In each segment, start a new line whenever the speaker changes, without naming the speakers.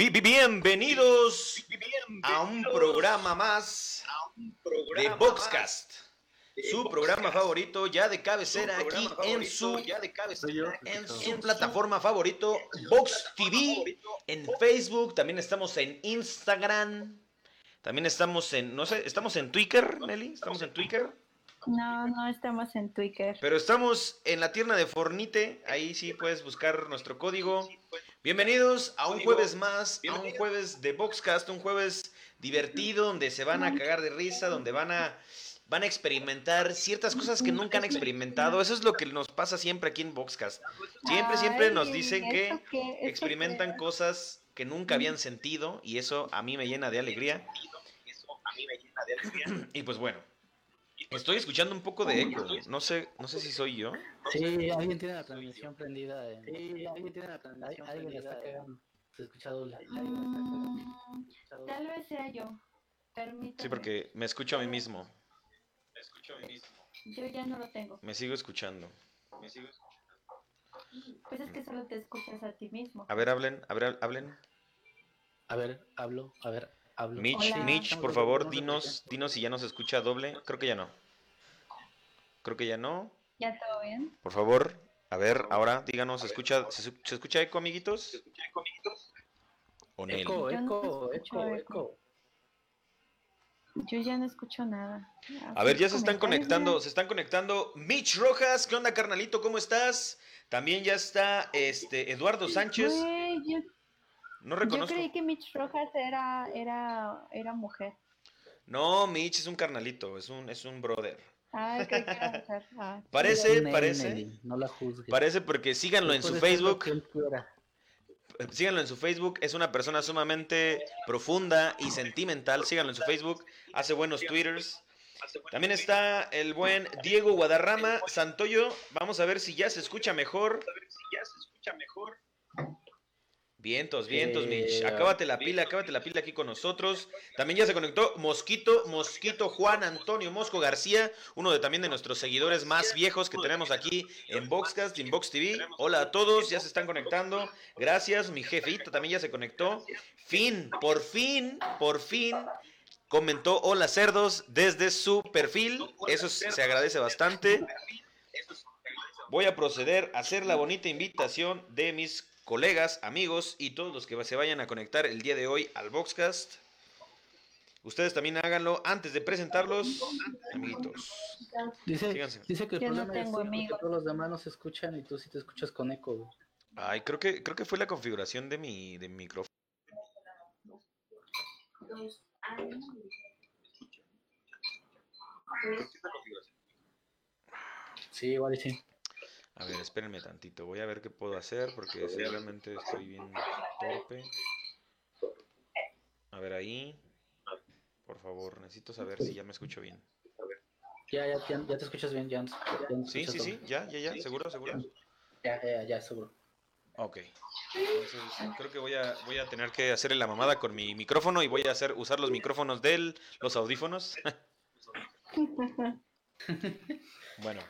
Bienvenidos a un programa más de Boxcast. Su programa favorito ya de cabecera aquí en su, en su plataforma favorito, Box TV, en Facebook, también estamos en Instagram, también estamos en, no sé, estamos en Twitter, Nelly, estamos en Twitter.
No, no estamos en Twitter.
Pero estamos en la tierna de Fornite, ahí sí puedes buscar nuestro código. Bienvenidos a un jueves más, a un jueves de Boxcast, un jueves divertido donde se van a cagar de risa, donde van a van a experimentar ciertas cosas que nunca han experimentado. Eso es lo que nos pasa siempre aquí en Boxcast. Siempre, siempre nos dicen que experimentan cosas que nunca habían sentido y eso a mí me llena de alegría. Y pues bueno, estoy escuchando un poco de eco. No sé, no sé si soy yo.
Sí, alguien tiene la transmisión prendida. Sí, alguien tiene la transmisión alguien prendida. Está cagando. Se escucha doble.
Mm, tal vez sea yo. Permítame.
Sí, porque me escucho a mí mismo.
Yo ya no lo tengo.
Me sigo escuchando.
Pues es que solo te escuchas a ti mismo.
A ver, hablen, a ver, hablen.
A ver, hablo, a ver, hablo.
Mitch,
Hola.
Mitch, por favor, dinos, dinos si ya nos escucha doble. Creo que ya no. Creo que ya no.
¿Ya todo bien?
Por favor, a ver, ahora díganos, ¿se escucha, se, se escucha eco, amiguitos? ¿O Nelly?
Eco,
Yo no
eco, eco,
eco.
eco.
Yo ya no escucho nada.
A ver, ya se están conectando, se están conectando. Mitch Rojas, ¿qué onda, carnalito? ¿Cómo estás? También ya está este Eduardo Sánchez.
Yo,
No
yo
reconozco.
creí que Mitch Rojas era, era, era mujer.
No, Mitch es un carnalito, es un, es un brother.
Ay, mujer. Ah,
Parece, parece,
Nelly, No la juzgues.
parece porque síganlo en su Facebook. Síganlo en su Facebook, es una persona sumamente profunda y sentimental. Síganlo en su Facebook, hace buenos twitters. También está el buen Diego Guadarrama Santoyo. Vamos a ver si ya se escucha mejor. Vientos, vientos, Mitch.
Eh,
Acábate la pila, acábate la pila aquí con nosotros. También ya se conectó Mosquito, Mosquito Juan Antonio Mosco García, uno de también de nuestros seguidores más viejos que tenemos aquí en Boxcast, en Box TV. Hola a todos, ya se están conectando. Gracias, mi jefita también ya se conectó. Fin, por fin, por fin comentó hola cerdos desde su perfil. Eso se agradece bastante. Voy a proceder a hacer la bonita invitación de mis colegas, amigos y todos los que se vayan a conectar el día de hoy al Boxcast. Ustedes también háganlo antes de presentarlos, amiguitos.
Dice, dice que el
Yo no
problema es
tengo
porque
amigos.
todos los demás no se escuchan y tú sí te escuchas con eco. güey.
Ay, creo que creo que fue la configuración de mi de mi micrófono.
Sí, igual y sí.
A ver, espérenme tantito. Voy a ver qué puedo hacer porque seguramente estoy bien torpe. A ver ahí. Por favor, necesito saber si ya me escucho bien.
Ya, ya, ya, ya te escuchas bien, nos
Sí, sí, sí, ya, ya, ya, seguro, seguro.
Ya, ya, ya, seguro.
Ok. Entonces, creo que voy a, voy a tener que hacerle la mamada con mi micrófono y voy a hacer usar los micrófonos de los audífonos. bueno.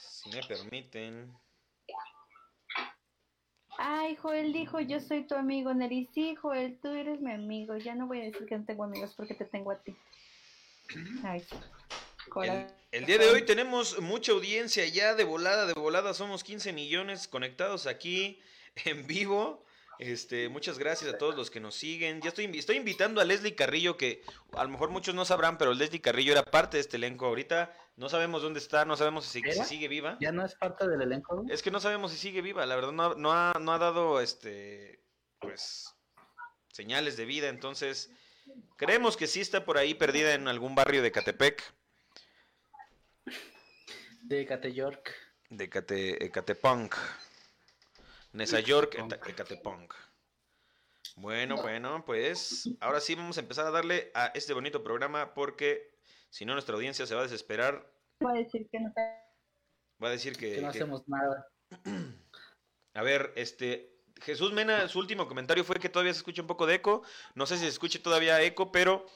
Si me permiten.
Ay, Joel dijo, yo soy tu amigo, Neri. Sí, Joel, tú eres mi amigo. Ya no voy a decir que no tengo amigos porque te tengo a ti. Ay.
El, el día de hoy tenemos mucha audiencia ya de volada, de volada. Somos 15 millones conectados aquí en vivo. Este, muchas gracias a todos los que nos siguen. Ya estoy, invi- estoy invitando a Leslie Carrillo, que a lo mejor muchos no sabrán, pero Leslie Carrillo era parte de este elenco. Ahorita no sabemos dónde está, no sabemos si, sigue viva.
¿Ya no es parte del elenco?
Es que no sabemos si sigue viva, la verdad no, ha- no ha, no ha dado este pues señales de vida, entonces creemos que sí está por ahí perdida en algún barrio de Catepec,
De Cate York.
de Cate, Ecatepunk. Nesa York, Ecatepunk. Bueno, bueno, pues ahora sí vamos a empezar a darle a este bonito programa porque si no nuestra audiencia se va a desesperar,
Voy a decir que no te...
va a decir que,
Que no
que-
hacemos nada.
A ver, este. Jesús Mena, su último comentario fue que todavía se escucha un poco de eco. No sé si se escuche todavía eco, pero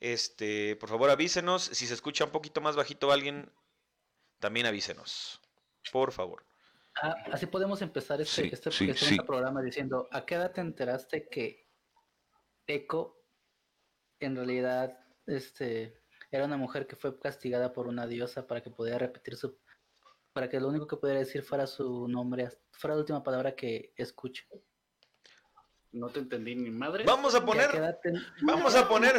este, por favor avísenos. Si se escucha un poquito más bajito alguien, también avísenos. Por favor.
Ah, así podemos empezar este,
Sí,
este,
sí,
este
sí.
programa diciendo, ¿a qué edad te enteraste que Echo en realidad este, era una mujer que fue castigada por una diosa para que pudiera repetir su... para que lo único que pudiera decir fuera su nombre, fuera la última palabra que escuche?
No te entendí ni madre.
Vamos a
¿A qué
poner,
te-
vamos
¿a
poner.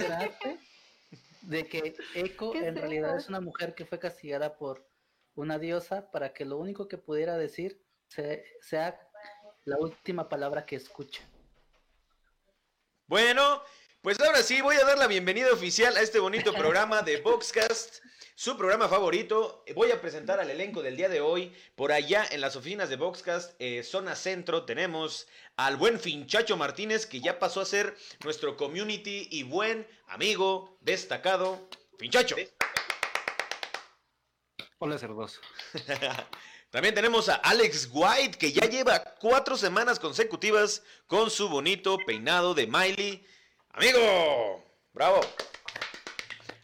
De que Echo
¿Qué es
en realidad es una mujer que fue castigada por una diosa para que lo único que pudiera decir se- sea la última palabra que escuche.
Bueno, pues ahora sí voy a dar la bienvenida oficial a este bonito programa de Boxcast, su programa favorito. Voy a presentar al elenco del día de hoy. Por allá en las oficinas de Boxcast, eh, zona centro, tenemos al buen Finchacho Martínez, que ya pasó a ser nuestro community y buen amigo destacado. Finchacho.
Hola, cerdoso.
También tenemos a Alex White, que ya lleva cuatro semanas consecutivas con su bonito peinado de Miley. Amigo, bravo.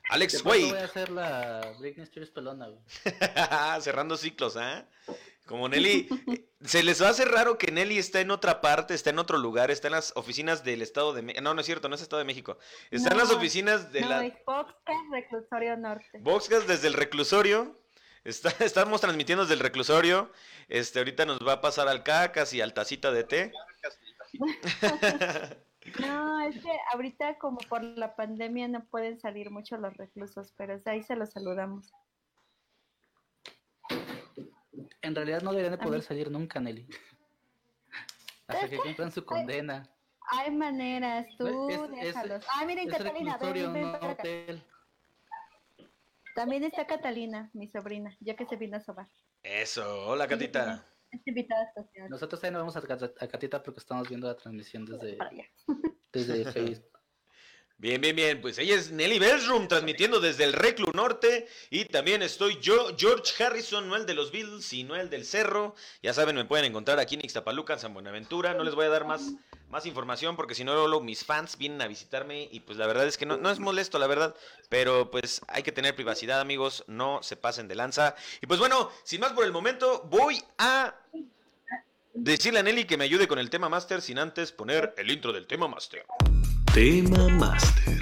Alex
pronto voy
White,
a hacer la Britney Spears pelona, güey.
cerrando ciclos, ¿ah? Como Nelly, eh, se les va a hacer raro que Nelly está en otra parte, está en otro lugar, está en las oficinas del Estado de México. No, no es cierto, no es Estado de México. Está en las oficinas de
no,
la
es Podcast Reclusorio Norte.
Boxcast desde el reclusorio. Está, estamos transmitiendo desde el reclusorio. Este, ahorita nos va a pasar al cacas y al tacita de té.
No, es que ahorita como por la pandemia no pueden salir mucho los reclusos, pero ahí se los saludamos.
En realidad no deberían de poder salir nunca, Nelly. Hasta que cumplan su condena.
Hay maneras, tú
Es- es-
déjalos. Ah, miren,
Es
Catalina, ven,
reclusorio,
ven
no
para acá.
hotel.
También está Catalina, mi sobrina, ya que se vino a sobar.
Eso, hola Catita.
Es invitada especial.
Nosotros ahí no vamos a, a Catita porque estamos viendo la transmisión desde, desde Facebook.
Bien, bien, bien. Pues ella es Nelly Bellsroom transmitiendo desde el Reclu Norte. Y también estoy yo, George Harrison, no el de los Beatles, sino el del Cerro. Ya saben, me pueden encontrar aquí en Ixtapaluca, en San Buenaventura. No les voy a dar más, más información porque si no, luego mis fans vienen a visitarme. Y pues la verdad es que no, no es molesto, la verdad. Pero pues hay que tener privacidad, amigos. No se pasen de lanza. Y pues bueno, sin más por el momento, voy a decirle a Nelly que me ayude con el tema master sin antes poner el intro del tema master.
Tema Master.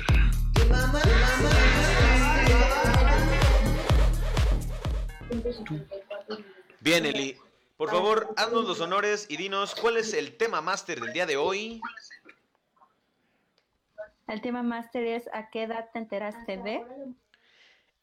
Bien, Eli. Por favor, haznos los honores y dinos cuál es el tema máster del día de hoy.
El tema máster es ¿a qué edad te enteraste de?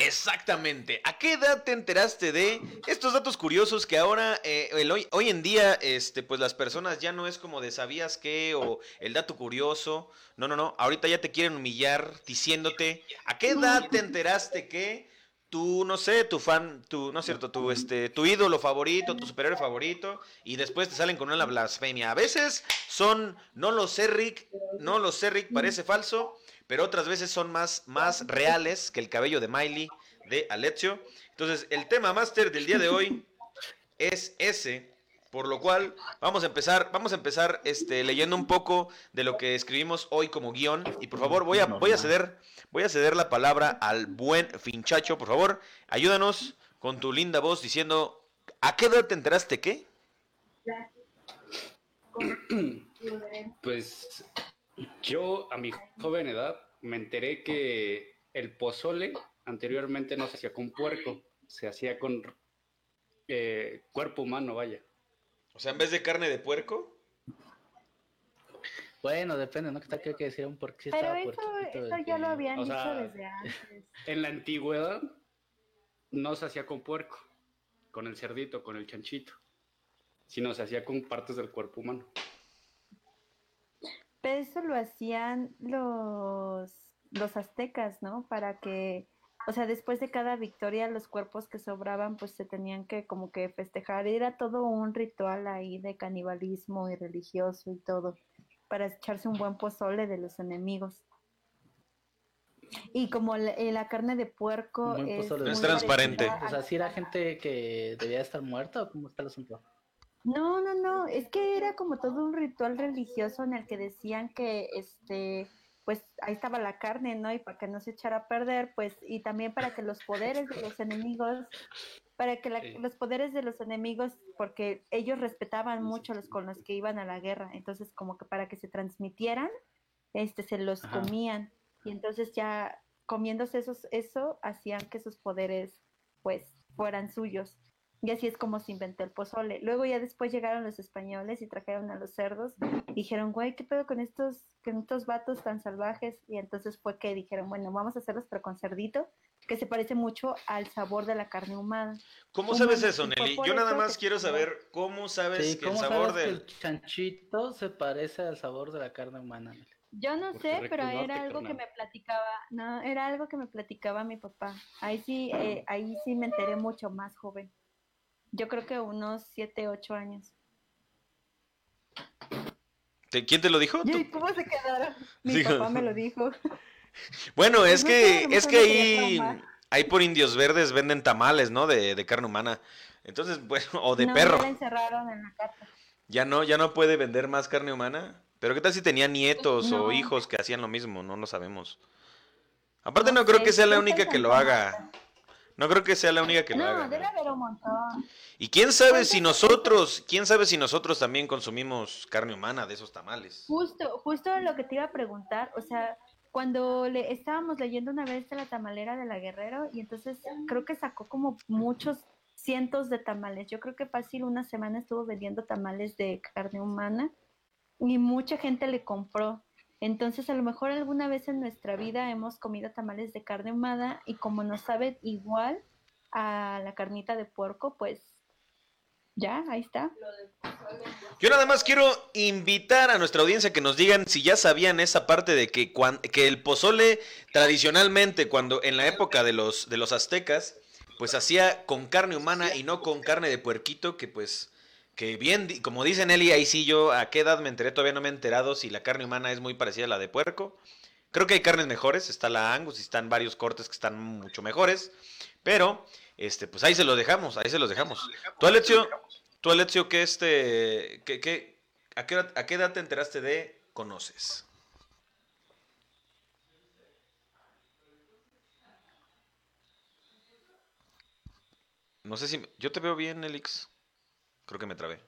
Exactamente. ¿A qué edad te enteraste de estos datos curiosos que ahora, eh, el hoy, hoy en día, este, pues las personas ya no es como de sabías qué o el dato curioso. No, no, no. Ahorita ya te quieren humillar diciéndote ¿a qué edad te enteraste que tu, no sé, tu fan, tu, no es cierto, tu, este, tu ídolo favorito, tu superhéroe favorito, y después te salen con una blasfemia. A veces son, no lo sé, Rick, no lo sé, Rick, parece falso, pero otras veces son más, más reales que el cabello de Miley de Alessio. Entonces, el tema máster del día de hoy es ese, por lo cual vamos a empezar, vamos a empezar este, leyendo un poco de lo que escribimos hoy como guion. Y por favor, voy a, voy a ceder, voy a ceder la palabra al buen Finchacho, por favor, ayúdanos con tu linda voz diciendo, ¿a qué edad te enteraste qué?
Pues yo a mi joven edad me enteré que el pozole anteriormente no se hacía con puerco, se hacía con eh, cuerpo humano, vaya.
O sea, en vez de carne de puerco.
Bueno, depende, ¿no? Que tal que hay que decir un por qué
Pero
estaba
eso, ya lo habían
o
dicho
sea,
desde antes.
En la antigüedad no se hacía con puerco, con el cerdito, con el chanchito, sino se hacía con partes del cuerpo humano.
Eso lo hacían los, los aztecas, ¿no? Para que, o sea, después de cada victoria, los cuerpos que sobraban, pues se tenían que como que festejar. Era todo un ritual ahí de canibalismo y religioso y todo, para echarse un buen pozole de los enemigos. Y como la, eh, la carne de puerco es,
transparente.
O sea, si era gente que debía estar muerta o cómo está el asunto.
No, no, no, es que era como todo un ritual religioso en el que decían que, este, pues ahí estaba la carne, ¿no? Y para que no se echara a perder, pues, y también para que los poderes de los enemigos, para que la-
Sí.
los poderes de los enemigos, porque ellos respetaban mucho los con los que iban a la guerra, entonces como que para que se transmitieran, este, se los
Ajá.
comían y entonces ya comiéndose esos, eso hacían que sus poderes pues fueran suyos. Y así es como se inventó el pozole. Luego ya después llegaron los españoles y trajeron a los cerdos y dijeron, güey, ¿qué pedo con estos, con estos vatos tan salvajes? Y entonces fue que dijeron, bueno, vamos a hacerlos pero con cerdito, que se parece mucho al sabor de la carne humana.
¿Cómo
¿Cómo
sabes eso, Nelly? Yo nada más
que
quiero saber cómo sabes
Sí,
que el
¿cómo
sabor
sabes que
del...
el chanchito se parece al sabor de la carne humana?
Yo no
Porque
sé, pero era algo que me platicaba, no, era algo que me platicaba mi papá. Ahí sí, eh, ahí sí me enteré mucho más joven. Yo creo que unos 7, 8 años.
¿Te- ¿Quién te lo dijo? ¿Tú?
¿Y cómo se quedaron? Mi papá me lo dijo.
Bueno, es
no
que, es que ahí, ahí por indios verdes venden tamales, ¿no? De, de carne humana. Entonces, bueno, o de
no,
perro.
me la encerraron en la casa.
Ya no, ya no puede vender más carne humana. Pero qué tal si tenía nietos o hijos que hacían lo mismo, no lo sabemos. Aparte
No
no creo que sea la única que lo haga. No creo que sea la única que lo
No,
haga.
debe haber un montón.
Y quién sabe
¿Cuántas
si nosotros, quién sabe si nosotros también consumimos carne humana de esos tamales.
Justo, justo lo que te iba a preguntar, o sea, cuando le estábamos leyendo una vez de la tamalera de la Guerrero y entonces creo que sacó como muchos cientos de tamales. Yo creo que fácil una semana estuvo vendiendo tamales de carne humana y mucha gente le compró. Entonces, a lo mejor alguna vez en nuestra vida hemos comido tamales de carne humana y como nos sabe igual a la carnita de puerco, pues ya, ahí está.
Yo nada más quiero invitar a nuestra audiencia que nos digan si ya sabían esa parte de que, cuan- que el pozole tradicionalmente, cuando en la época de los, de los aztecas, pues hacía con carne humana y no con carne de puerquito, que pues, que bien, como dice Nelly, ahí sí yo a qué edad me enteré, todavía no me he enterado si la carne humana es muy parecida a la de puerco. Creo que hay carnes mejores, está la Angus y están varios cortes que están mucho mejores, pero este, pues ahí se los dejamos, ahí se los dejamos. Tú, Alexio, tú, Alexio, ¿qué este, qué- a, qué, edad- a qué edad te enteraste de conoces? No sé si, me- yo te veo bien, Elix. Creo que me trabé.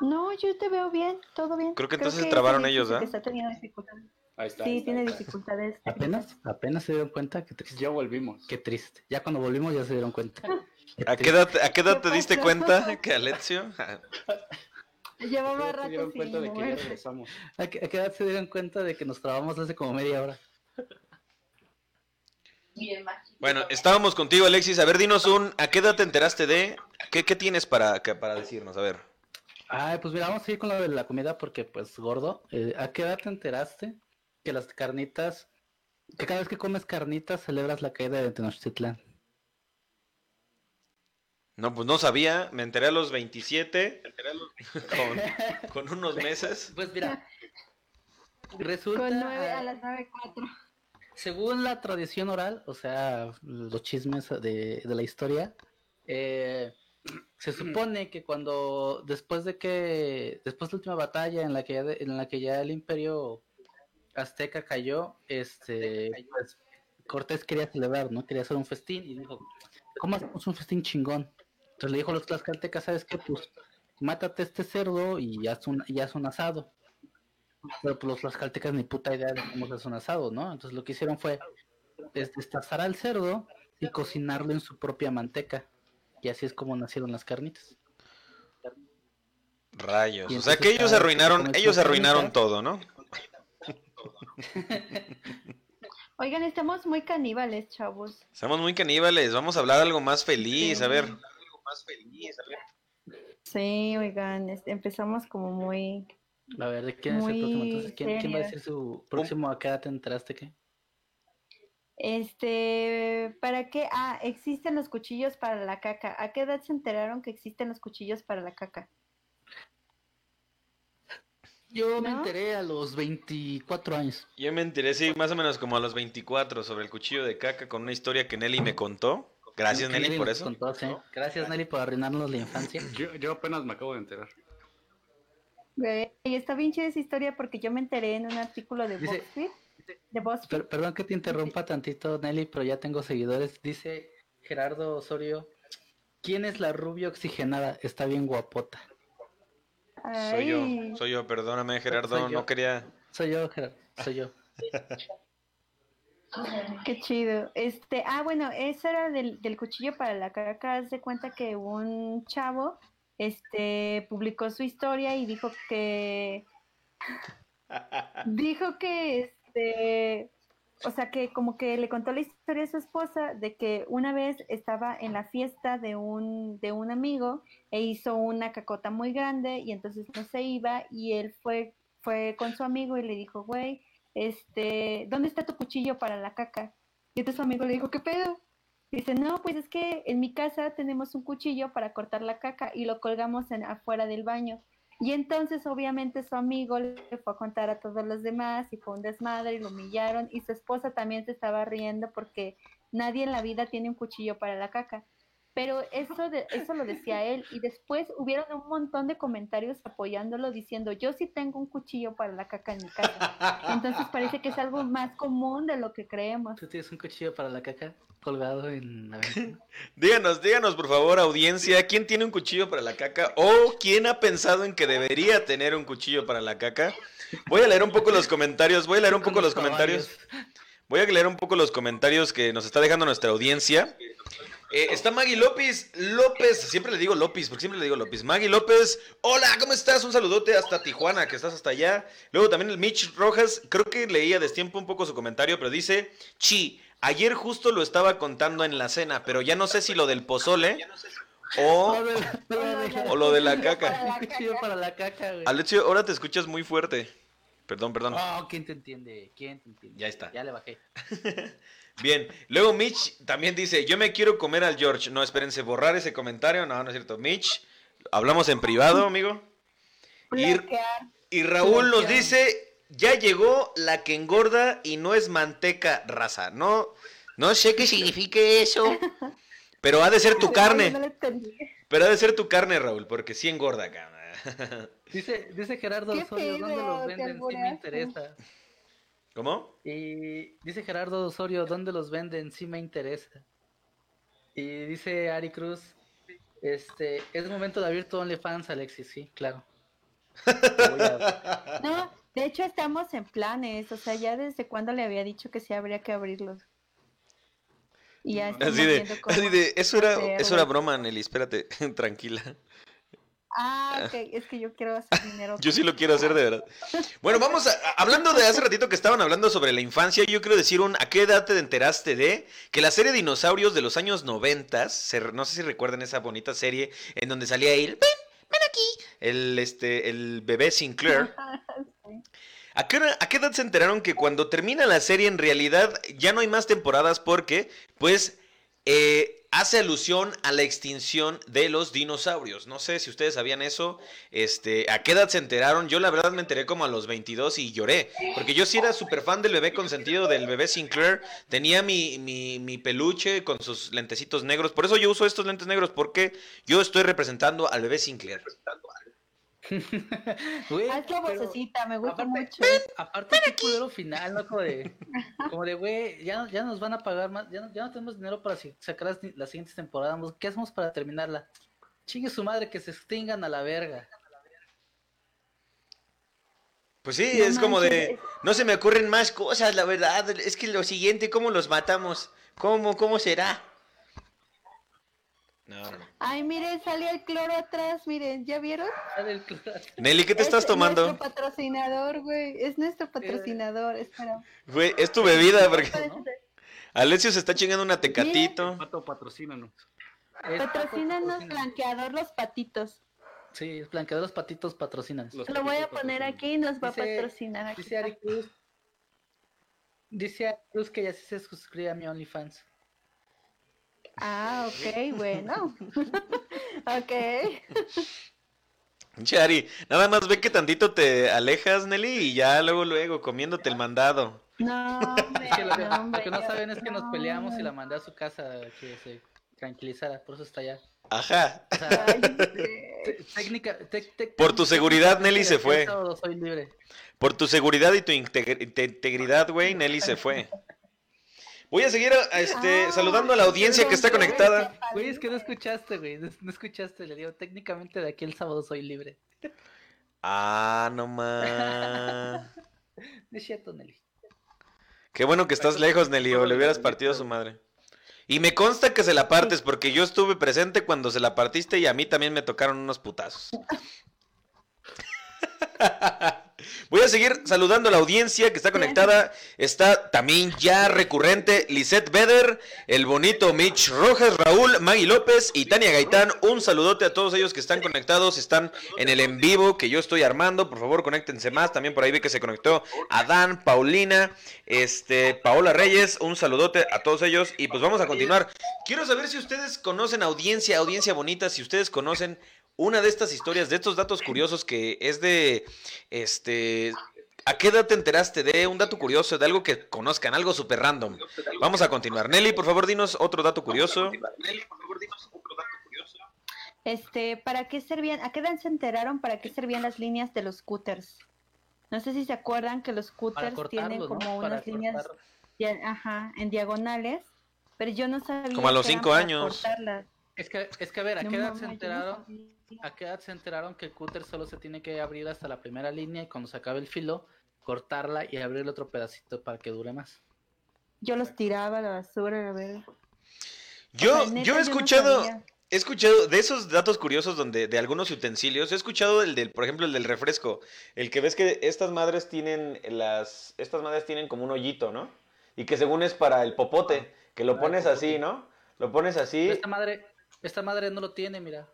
No, yo te veo bien, todo bien.
Creo que entonces
es
trabaron
Alexis
ellos,
el
¿ah?
que está teniendo dificultades.
Ahí está.
Sí,
ahí está,
tiene
ahí está.
dificultades.
Apenas, apenas se dieron cuenta, qué triste.
Ya volvimos.
Qué triste. Ya cuando volvimos ya se dieron cuenta. Qué
¿A qué edad, a qué edad
¿Qué
te diste
pasó?
cuenta que Alexio?
Llevaba rato sin
de que regresamos.
¿A qué, a qué edad se dieron cuenta de que nos trabamos hace como media hora?
Bueno, estábamos contigo, Alexis. A ver, dinos un, ¿a qué edad te enteraste de? ¿Qué, qué tienes para, que- para decirnos? A ver.
Ay, pues mira, vamos a ir con lo de la comida porque, pues, gordo, eh, ¿a qué edad te enteraste que las carnitas, que cada vez que comes carnitas celebras la caída de Tenochtitlán?
No, pues no sabía. Me enteré a los 27. con, con unos meses.
Pues mira, resulta,
Con nueve a las nueve cuatro.
Según la tradición oral, o sea, los chismes de, de la historia, eh, se supone que cuando, después de que, después de la última batalla en la que ya, de- en la que ya el imperio azteca cayó, este, pues, Cortés quería celebrar, ¿no? Quería hacer un festín y dijo, ¿cómo hacemos un festín chingón? Entonces le dijo a los tlaxcaltecas, ¿sabes qué? Pues, mátate este cerdo y haz un, y haz un asado. Pero pues los tlaxcaltecas ni puta idea de cómo se hace un asado, ¿no? Entonces lo que hicieron fue es destazar al cerdo y cocinarlo en su propia manteca. Y así es como nacieron las carnitas.
Rayos. O sea que ellos arruinaron, ellos arruinaron
carnita-
todo, ¿no?
Oigan, estamos muy caníbales, chavos.
Somos muy caníbales. Vamos a hablar algo más feliz. A ver.
Sí, oigan, este, empezamos como muy...
A ver, ¿de quién es el próximo? Entonces, ¿quién, quién va a decir su próximo a qué edad te enteraste qué?
Este, ¿para qué? Ah, existen los cuchillos para la caca. ¿A qué edad se enteraron que existen los cuchillos para la caca?
Yo me enteré a los 24 años.
Yo me enteré, sí, más o menos como a los 24 sobre el cuchillo de caca con una historia que Nelly me contó. Gracias, Nelly, por eso.
contó, sí. Gracias, Nelly, por arruinarnos la infancia.
Yo, yo apenas me acabo de enterar.
Güey, y está bien chida esa historia porque yo me enteré en un artículo de
Dice-
BuzzFeed. De BuzzFeed.
Per- perdón que te interrumpa tantito, Nelly, pero ya tengo seguidores. Dice Gerardo Osorio, ¿quién es la rubia oxigenada? Está bien guapota.
Soy yo, soy yo, perdóname Gerardo,
yo.
no quería...
Soy yo, Gerardo, soy yo.
Qué chido. Este, ah, bueno, eso era del, del cuchillo para la caca. Haz de cuenta que un chavo, este, publicó su historia y dijo que, dijo que, este, o sea, que como que le contó la historia a su esposa de que una vez estaba en la fiesta de un, de un amigo e hizo una cacota muy grande y entonces no se iba y él fue, fue con su amigo y le dijo, güey, este, ¿dónde está tu cuchillo para la caca? Y entonces su amigo le dijo, ¿qué pedo? Dice, no, pues es que en mi casa tenemos un cuchillo para cortar la caca y lo colgamos en, afuera del baño. Y entonces obviamente su amigo le fue a contar a todos los demás y fue un desmadre y lo humillaron y su esposa también se estaba riendo porque nadie en la vida tiene un cuchillo para la caca. Pero eso, de, eso lo decía él y después hubieron un montón de comentarios apoyándolo diciendo, yo sí tengo un cuchillo para la caca en mi casa. Entonces parece que es algo más común de lo que creemos.
¿Tú tienes un cuchillo para la caca colgado en la ventana?
Díganos, díganos por favor, audiencia, ¿quién tiene un cuchillo para la caca? ¿O quién ha pensado en que debería tener un cuchillo para la caca? Voy a leer un poco los comentarios, voy a leer un poco los comentarios. Voy a leer un poco los comentarios que nos está dejando nuestra audiencia. Eh, está Maggie López, López, siempre le digo López, porque siempre le digo López. Maggie López, hola, ¿cómo estás? Un saludote hasta Tijuana, que estás hasta allá. Luego también el Mitch Rojas, creo que leía destiempo un poco su comentario, pero dice, Chi, ayer justo lo estaba contando en la cena, pero ya no sé si lo del pozole o, o lo de la caca. Alexio, ahora te escuchas muy fuerte. Perdón, perdón.
Oh, ¿quién te entiende? ¿Quién te entiende?
Ya está.
Ya le bajé.
Bien, luego Mitch también dice, yo me quiero comer al George. No, espérense, borrar ese comentario. No, no es cierto. Mitch, hablamos en privado, amigo. Y, Raúl nos dice, ya llegó la que engorda y no es manteca raza. No, no sé qué signifique eso, pero ha de ser tu
No
carne.
lo entendí.
Pero ha de ser tu carne, Raúl, porque sí engorda, cabrón.
Dice, dice Gerardo Osorio, ¿dónde los venden? Sí me interesa.
¿Cómo?
Y dice Gerardo Osorio, ¿dónde los venden? Sí me interesa. Y dice Ari Cruz, este, es momento de abrir tu OnlyFans, Alexis, sí, claro. A-
No, de hecho estamos en planes, o sea, ya desde cuando le había dicho que sí habría que abrirlos. Y ya
Así de, así de, eso era,
hacerlo.
eso era broma, Nelly, espérate, tranquila.
Ah, ok, es que yo quiero hacer dinero.
Yo sí lo quiero hacer de verdad. Bueno, vamos a, a- hablando de hace ratito que estaban hablando sobre la infancia, yo quiero decir un, ¿a qué edad te enteraste de que la serie Dinosaurios de los años 90, se re- no sé si recuerdan esa bonita serie en donde salía él, ven, ven aquí, el, este, el bebé Sinclair.
Sí.
¿A qué, a qué edad se enteraron que cuando termina la serie en realidad ya no hay más temporadas porque, pues, eh, hace alusión a la extinción de los dinosaurios? No sé si ustedes sabían eso. Este, ¿A qué edad se enteraron? Yo la verdad me enteré como a los 22 y lloré. Porque yo sí era súper fan del bebé consentido, del bebé Sinclair. Tenía mi, mi, mi peluche con sus lentecitos negros. Por eso yo uso estos lentes negros porque yo estoy representando al bebé Sinclair.
Güey,
Haz la
pero
vocecita, me gusta
aparte-
mucho.
Aparte, qué culero final, ¿no? Como de, como de, güey, ya, ya nos van a pagar más, ya no, ya no tenemos dinero para sacar las, las siguientes temporadas, ¿qué hacemos para terminarla? Chingue su madre, que se extingan a la verga.
Pues sí,
No
es como de, no se me ocurren más cosas, la verdad. Es que lo siguiente, ¿cómo los matamos? ¿Cómo, cómo será? No.
Ay, miren, salió el cloro atrás, miren, ¿ya vieron?
Sale el cloro.
Nelly, ¿qué te
Es
estás tomando?
nuestro patrocinador, güey, es nuestro patrocinador, espera.
Güey, es tu bebida, porque
¿no?
Alessio se está chingando una tecatito.
Pato, patrocínanos.
Es
Patrocínanos blanqueador los patitos.
Sí, blanqueadores patitos patrocinan.
Los
Lo voy a poner aquí y nos va
Dice-
a patrocinar aquí.
Dice Ari Cruz. Dice Ari Cruz que ya sí se suscribe a mi OnlyFans.
Ah, ok, bueno. ok.
Chari, nada más ve que tantito te alejas, Nelly, y ya luego, luego, comiéndote el mandado.
No, hombre,
Es que lo, que,
no, hombre,
lo que no
yo-
saben es que nos
no,
peleamos y la mandé a su casa que se tranquilizara, por eso está allá.
Ajá.
O sea,
Ay, sí.
te- técnica, te- te-
Por tu seguridad, Nelly se fue.
sábado soy libre.
Por tu seguridad y tu integri- te- integridad, güey, Nelly se fue. Voy a seguir este,
Ah,
saludando a la audiencia que está conectada.
Güey, es que no escuchaste, güey. No, no escuchaste, le digo, técnicamente de aquí el sábado soy libre.
Ah, no más.
No es cierto, Nelly.
Qué bueno que estás lejos, Nelly, o le hubieras partido a su madre. Y me consta que se la partes, porque yo estuve presente cuando se la partiste y a mí también me tocaron unos putazos. Voy a seguir saludando a la audiencia que está conectada. Está también ya recurrente Lisette Beder, el bonito Mitch Rojas, Raúl, Maggie López y Tania Gaitán. Un saludote a todos ellos que están conectados, están en el en vivo que yo estoy armando. Por favor, conéctense más. También por ahí vi que se conectó Adán, Paulina, este, Paola Reyes. Un saludote a todos ellos. Y pues vamos a continuar. Quiero saber si ustedes conocen audiencia, audiencia bonita, si ustedes conocen una de estas historias, de estos datos curiosos que es de, este, ¿a qué edad te enteraste de un dato curioso, de algo que conozcan, algo súper random? Vamos a continuar. Nelly, por favor, dinos otro dato curioso.
Este, ¿para qué servían? ¿A qué edad se enteraron para qué servían las líneas de los scooters? No sé si se acuerdan que los scooters tienen como
¿no?
Unas líneas,
cortar.
ajá, en diagonales, pero yo no sabía.
Como a los cinco años.
cortarlas.
Es que, es que a ver, ¿a
No
qué edad se
no
enteraron?
sabía.
¿A qué edad se enteraron que el cúter solo se tiene que abrir hasta la primera línea y cuando se acabe el filo, cortarla y abrir otro pedacito para que dure más?
Yo los tiraba a la basura, a ver.
Yo,
O sea, neta,
yo he escuchado, he escuchado de esos datos curiosos donde, de algunos utensilios, he escuchado el del, por ejemplo, el del refresco, el que ves que estas madres tienen las, estas madres tienen como un hoyito, ¿no? Y que según es para el popote, que lo
Ah, el
pones así. ¿no? Lo pones así.
Esta madre, esta madre no lo tiene, mira.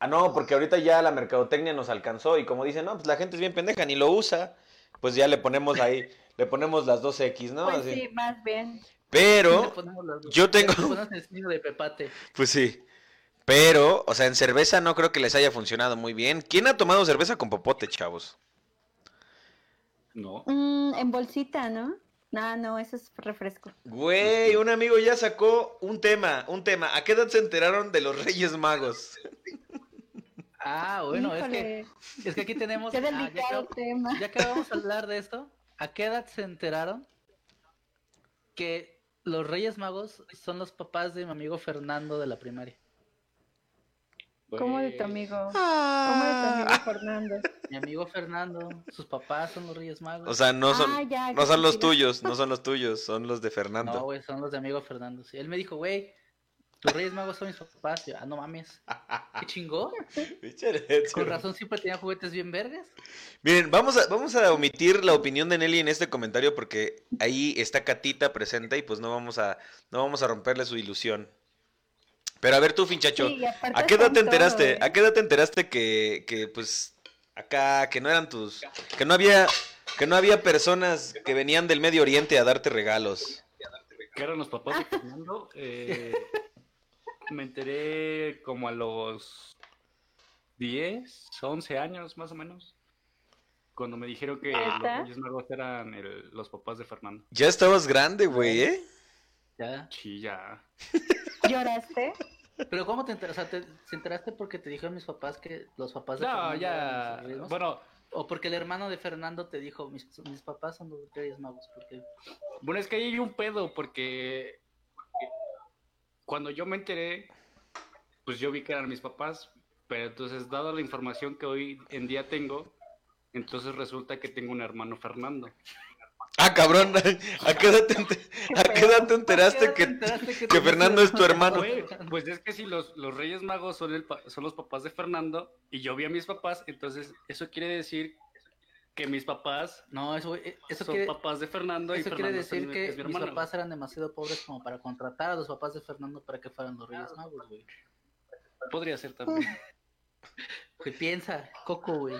Ah, no, porque ahorita ya la mercadotecnia nos alcanzó y como dicen, no, pues la gente es bien pendeja, ni lo usa, pues ya le ponemos ahí, le ponemos las dos X, ¿no?
Pues
Así.
sí, más bien.
Le
Pero,
ponemos las dos.
yo tengo-
de pepate.
pues sí. Pero, o sea, en cerveza no creo que les haya funcionado muy bien. ¿Quién ha tomado cerveza con popote, chavos?
No.
Mm, en bolsita, ¿no? No, no, eso es refresco.
Güey, un amigo ya sacó un tema, un tema. ¿A qué edad se enteraron de los Reyes Magos?
Ah, bueno, es que, es que aquí tenemos.
qué
ah, ya,
delicado
que,
tema.
ya que vamos a hablar de esto, ¿a qué edad se enteraron que los Reyes Magos son los papás de mi amigo Fernando de la primaria?
¿Cómo de tu amigo? ¿Cómo de tu amigo Fernando?
Mi amigo Fernando, sus papás son los Reyes Magos.
O sea, no son,
Ah, ya,
no son los tuyos, no son los tuyos, son los de
no,
Fernando.
güey, son los de amigo Fernando. Sí, él me dijo, güey, los Reyes Magos son mis papás. Yo, ah, no mames. ¿Qué chingó? Con razón siempre tenía juguetes bien verdes.
Miren, vamos a, vamos a omitir la opinión de Nelly en este comentario porque ahí está Catita presente y pues no vamos a, no vamos a romperle su ilusión. Pero a ver tú, finchacho,
Sí,
¿a qué edad te
todo,
enteraste?
¿eh?
¿A qué edad te enteraste que, que pues acá, que no eran tus, que no había, que no había personas que venían del Medio Oriente a darte regalos?
¿Qué eran los papás de Fernando? Eh, me enteré como a los 10, 11 años más o menos. Cuando me dijeron que los
¿Neta?
Reyes Magos eran el- los papás de Fernando.
Ya estabas grande, güey, ¿eh?
Ya.
Sí, ya.
¿Lloraste?
Pero ¿cómo te enteraste? O sea, ¿te, te enteraste porque te dijeron mis papás que los papás de
No,
Fernando
ya.
eran los?
Bueno,
O porque el hermano de Fernando te dijo, mis, mis papás son los Reyes Magos. Porque...
bueno, es que ahí hay un pedo porque cuando yo me enteré, pues yo vi que eran mis papás, pero entonces, dada la información que hoy en día tengo, entonces resulta que tengo un hermano Fernando.
Ah, cabrón, ¿a qué edad te, a qué edad te enteraste que, que
que
Fernando es tu hermano?
Pues es que si los, los Reyes Magos son, el pa- son los papás de Fernando y yo vi a mis papás, entonces eso quiere decir que mis papás
No, eso, eh, eso
son
quiere,
papás de Fernando y
eso quiere
Fernando es
decir que
es mi
mis papás eran demasiado pobres como para contratar a los papás de Fernando para que fueran los Reyes Magos, güey.
Podría ser también.
Güey, piensa, Coco, güey.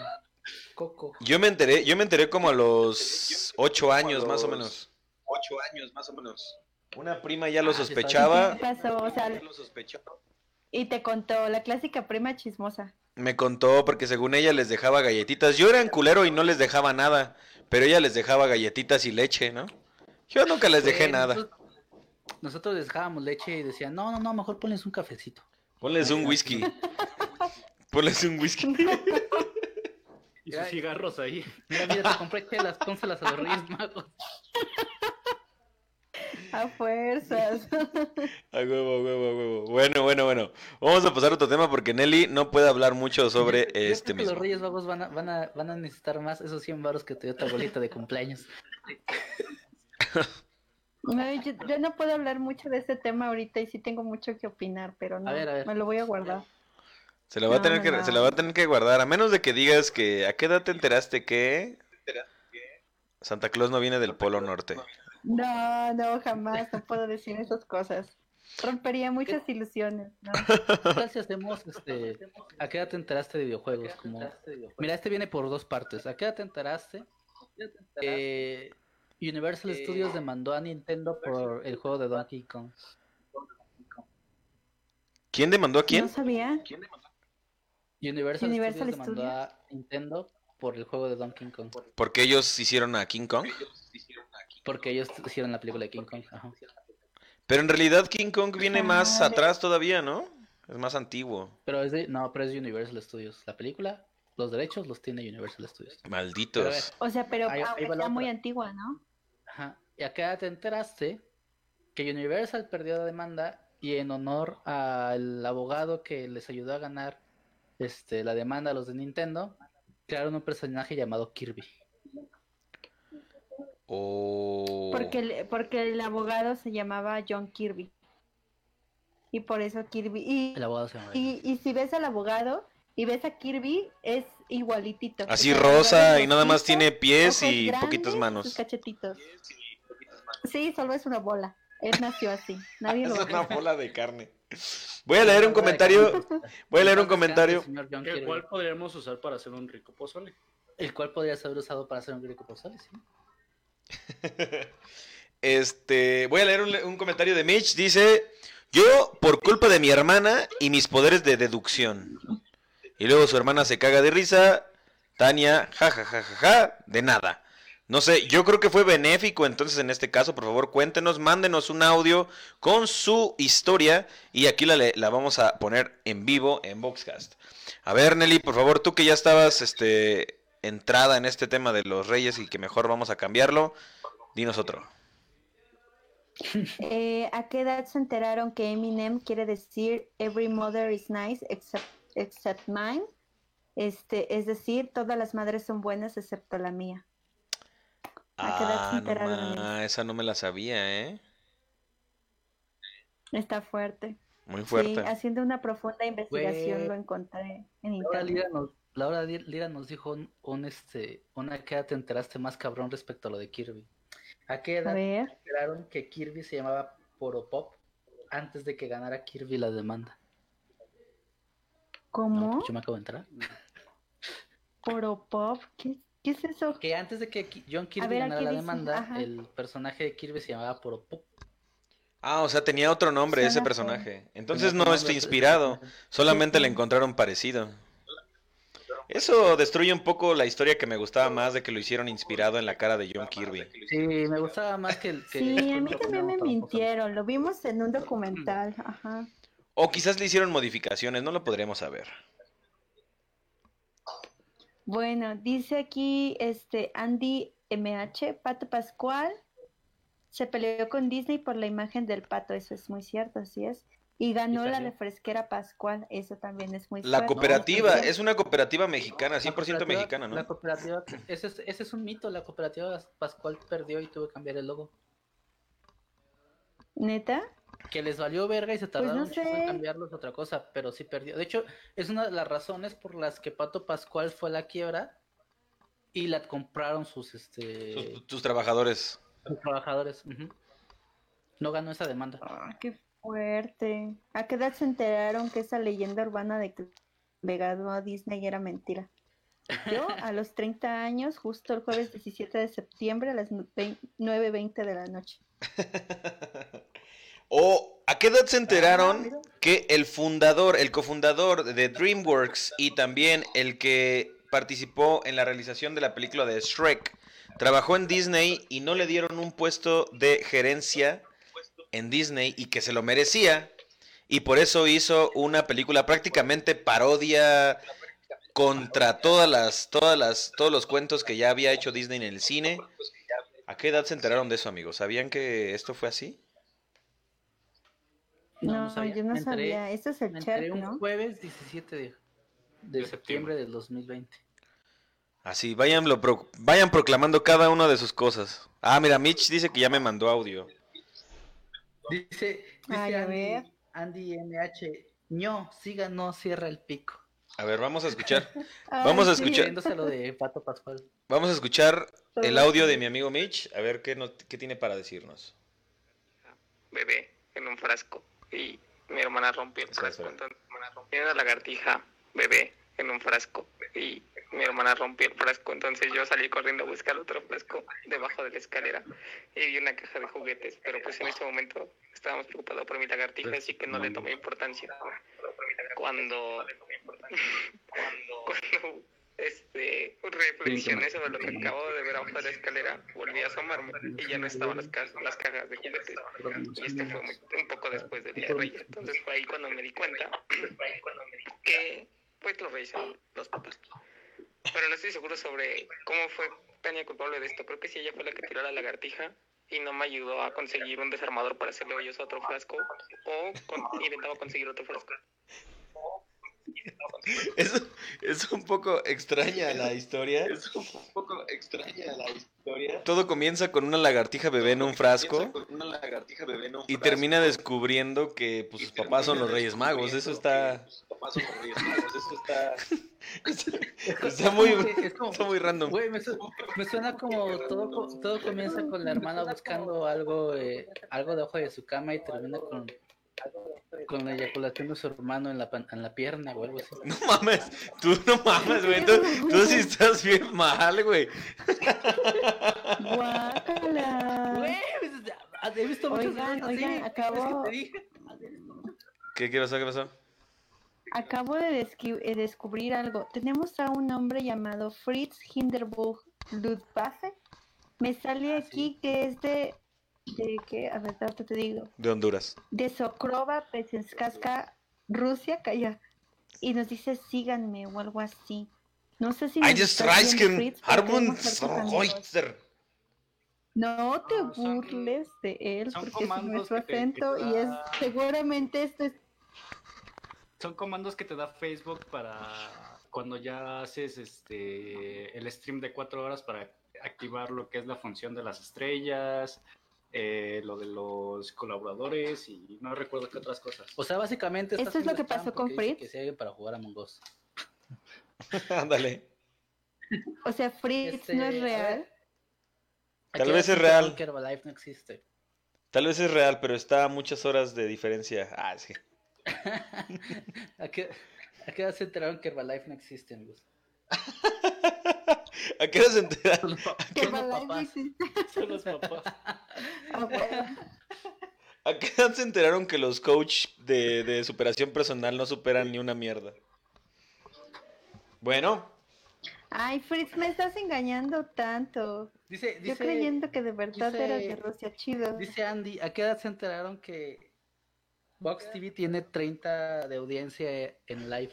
Coco.
Yo me enteré, yo me enteré como a los ocho años, más o menos.
Ocho años, más o menos.
Una prima ya lo
Ah,
sospechaba,
¿Qué pasó? O sea,
Lo sospechaba.
y te contó la clásica prima chismosa.
Me contó porque según ella les dejaba galletitas. Yo era en culero y no les dejaba nada, pero ella les dejaba galletitas y leche, ¿no? Yo nunca les dejé nada.
Nosotros, nosotros les dejábamos leche y decían, no, no, no, mejor ponles un cafecito.
Ponles un whisky. Ponles un whisky.
Y sus cigarros ahí.
Mira, mira, te compré chelas, pónselas a los Reyes Magos.
A fuerzas.
A huevo, a huevo, a huevo. Bueno, bueno, bueno. Vamos a pasar a otro tema porque Nelly no puede hablar mucho sobre
Yo- yo
este
creo que
mismo.
Los Reyes Magos van a, van, a, van a necesitar más esos 100 baros que te dio tu abuelita de cumpleaños.
No, yo, yo no puedo hablar mucho de este tema ahorita y sí tengo mucho que opinar, pero no,
ver, a ver.
me lo voy a guardar.
Se la va a tener
no,
que,
no.
se la va a tener que guardar, a menos de que digas que ¿a qué edad te enteraste que Santa Claus no viene del Polo Norte?
No, no, jamás, no puedo decir esas cosas. Rompería muchas ilusiones, ¿no?
¿Qué tal si hacemos, este, a qué edad te enteraste de videojuegos? Como, mira, este viene por dos partes. ¿A qué edad te enteraste? Eh, Universal Studios demandó a Nintendo por el juego de Donkey Kong.
¿Quién demandó a quién?
No sabía.
Universal,
Universal
Studios demandó a Nintendo por el juego de Donkey Kong.
Porque ellos hicieron a King Kong.
Porque ellos hicieron la película de King Kong. Ajá.
Pero en realidad King Kong viene más
Madre.
atrás todavía, ¿no? Es más antiguo.
Pero es de, no, pero es de Universal Studios. La película, los derechos los tiene Universal Studios. Pero
Malditos.
O sea, pero
Ahí- ahí
sea muy antigua, ¿no?
Ajá. Y acá te enteraste que Universal perdió la demanda y en honor al abogado que les ayudó a ganar este, la demanda a los de Nintendo, crearon un personaje llamado Kirby.
Oh.
Porque el, porque el abogado se llamaba John Kirby. Y por eso Kirby. Y,
El abogado se llama.
y, y si ves al abogado y ves a Kirby, es igualitito.
Así rosa y nada más tiene pies y
grandes,
poquitas
sus
manos.
cachetitos. Sí, solo es una bola. Él nació así. Nadie
Es
lo
una bola de carne. Voy a leer un comentario. Voy a leer un comentario.
El cual podríamos usar para hacer un rico pozole.
el cual podría ser usado para hacer un griego pozole, ¿sí?
Este, voy a leer un, comentario de Mitch. Dice, yo por culpa de mi hermana y mis poderes de deducción. Y luego su hermana se caga de risa. Tania, ja, ja, ja, ja, de nada. No sé, yo creo que fue benéfico, entonces en este caso, por favor, cuéntenos, mándenos un audio con su historia y aquí la, la vamos a poner en vivo en Boxcast. A ver, Nelly, por favor, tú que ya estabas este, entrada en este tema de los reyes y que mejor vamos a cambiarlo, dinos otro.
Eh, ¿A qué edad se enteraron que Eminem quiere decir Every mother is nice except, except mine? Este, es decir, todas las madres son buenas excepto la mía. ¿A qué edad se
Ah, no
enteraron,
ma, esa no me la sabía, ¿eh?
Está fuerte.
Muy
Sí,
fuerte.
haciendo una profunda investigación lo encontré en internet.
Laura Lira nos dijo un, un, este, una que edad te enteraste más cabrón respecto a lo de Kirby. ¿A qué edad
ver,
enteraron que Kirby se llamaba Poropop antes de que ganara Kirby la demanda? No,
¿cómo?
pues yo me acabo de enterar.
Poropop, ¿qué, qué es eso?
Que antes de que John Kirby
ver,
ganara la
dice,
demanda,
ajá.
el personaje de Kirby se llamaba Poropop.
Ah, o sea, tenía otro nombre ese personaje. Entonces no está inspirado. Solamente le encontraron parecido. Eso destruye un poco la historia que me gustaba más de que lo hicieron inspirado en la cara de John Kirby.
Sí, me gustaba más que el que...
Sí, a mí también me mintieron, lo vimos en un documental, ajá.
O quizás le hicieron modificaciones, no lo podremos saber.
Bueno, dice aquí este Andy MH, Pato Pascual se peleó con Disney por la imagen del pato, eso es muy cierto, así es. Y ganó la
salió?
refresquera Pascual, eso también es muy
La cooperativa,
No,
es una cooperativa mexicana,
La
100%
cooperativa-
mexicana, ¿no?
La cooperativa, ese es, ese es un mito, la cooperativa Pascual perdió y tuvo que cambiar el logo.
¿Neta?
Que les valió verga y se tardaron
no
mucho en
sé.
cambiarlo es otra cosa, pero sí perdió. De hecho, es una de las razones por las que Pato Pascual fue a la quiebra y la compraron sus, este,
tus trabajadores.
sus trabajadores. No ganó esa demanda.
Ah, qué fuerte. ¿A qué edad se enteraron que esa leyenda urbana de que le ganó a Disney era mentira? Yo a los 30 años, justo el jueves 17 de septiembre a las nu- vein- 9.20 de la noche.
¿O a qué edad se
Ah,
enteraron que el fundador, el cofundador de DreamWorks y también el que participó en la realización de la película de Shrek trabajó en Disney y no le dieron un puesto de gerencia en Disney y que se lo merecía? Y por eso hizo una película prácticamente parodia contra todas las, todas las, todos los cuentos que ya había hecho Disney en el cine. ¿A qué edad se enteraron de eso, amigos? ¿Sabían que esto fue así?
No, yo no
Me enteré-
sabía. Es el
Me
chat,
un
¿no?
jueves 17 de, de
De
septiembre del 2020.
Así, vayan, lo pro- vayan proclamando cada una de sus cosas. Ah, mira, Mitch dice que ya me mandó audio.
Dice, dice
Ay, a
Andy,
ver.
Andy NH, no, siga, no cierra el pico.
A ver, vamos a escuchar.
Ay,
Vamos a
sí.
escuchar.
Refiriéndose a lo de Pato Pascual.
Vamos a escuchar el audio de mi amigo Mitch, a ver qué, nos- qué tiene para decirnos.
bebé en un frasco y mi hermana rompió el frasco. Entonces, mi hermana rompió una lagartija bebé en un frasco y mi hermana rompió el frasco. Entonces yo salí corriendo a buscar otro frasco debajo de la escalera y vi una caja de juguetes. Pero pues en ese momento estábamos preocupados por mi lagartija, así que no le tomé importancia. Cuando, cuando este, reflexioné sobre lo que acabo de ver abajo de la escalera, volví a asomarme y ya no estaban las, ca- las cajas de juguetes. Y este fue muy- un poco después del Día de Reyes. Entonces fue ahí cuando me di cuenta que pues los Reyes son los papás. Pero no estoy seguro sobre cómo fue Tania culpable de esto. Creo que sí ella fue la que tiró la lagartija y no me ayudó a conseguir un desarmador para hacerle hoyos a otro frasco o con- intentaba conseguir otro frasco.
Es, es un poco extraña la historia.
Es un poco extraña la historia.
Todo comienza con una lagartija bebé en un frasco
Una lagartija bebé en un
y
frasco.
termina descubriendo que pues, sus
Y
papás son los Reyes Magos. Eso está,
los Reyes Magos. Eso está.
está muy,
Es como-
está muy random.
Güey, me, su- me suena como todo, co- todo comienza con la hermana buscando algo, eh, algo debajo de su cama y termina con, con la eyaculación de su hermano en la, pan- en la pierna o algo así.
No mames, tú no mames, güey. Tú, tú sí estás bien mal, güey.
Guácala.
Güey, pues, he visto
Oigan, oigan,
te dije.
¿Qué, qué pasó? ¿Qué pasó?
Acabo de eh, descubrir algo. Tenemos a un hombre llamado Fritz Hindenburg Ludwaffe. Me sale
Ah,
aquí que es de, de qué, a ver, ahorita te digo,
De Honduras.
de Sokrova, Pesenskaska, Rusia, calla. Y nos dice síganme o algo así. No sé si
I just.
No te
son-
burles de él porque es nuestro acento y es seguramente esto es
Son comandos que te da Facebook para cuando ya haces este el stream de cuatro horas para activar lo que es la función de las estrellas, eh, lo de los colaboradores y no recuerdo qué otras cosas.
O sea, básicamente.
Esto es lo que pasó con Fritz.
Que se para jugar a Mongos.
Ándale.
O sea, Fritz
Este,
no es real.
Tal vez es real.
Que Herbalife no existe.
Tal vez es real, pero está a muchas horas de diferencia. Ah, sí.
¿A qué, ¿A qué edad se enteraron que Herbalife no existe, amigos?
¿A qué hora se enteraron?
Que
Son los
Herbalife no
papás.
existe.
Son los papás.
Ah.
¿A qué edad se enteraron que los coach de, de superación personal no superan ni una mierda? Bueno,
Ay, Fritz, me estás engañando tanto.
Dice,
Yo creyendo que de verdad
dice-
eras de Rusia, chido.
dice Andy, ¿a qué edad se enteraron que Vox TV tiene 30 de audiencia en live?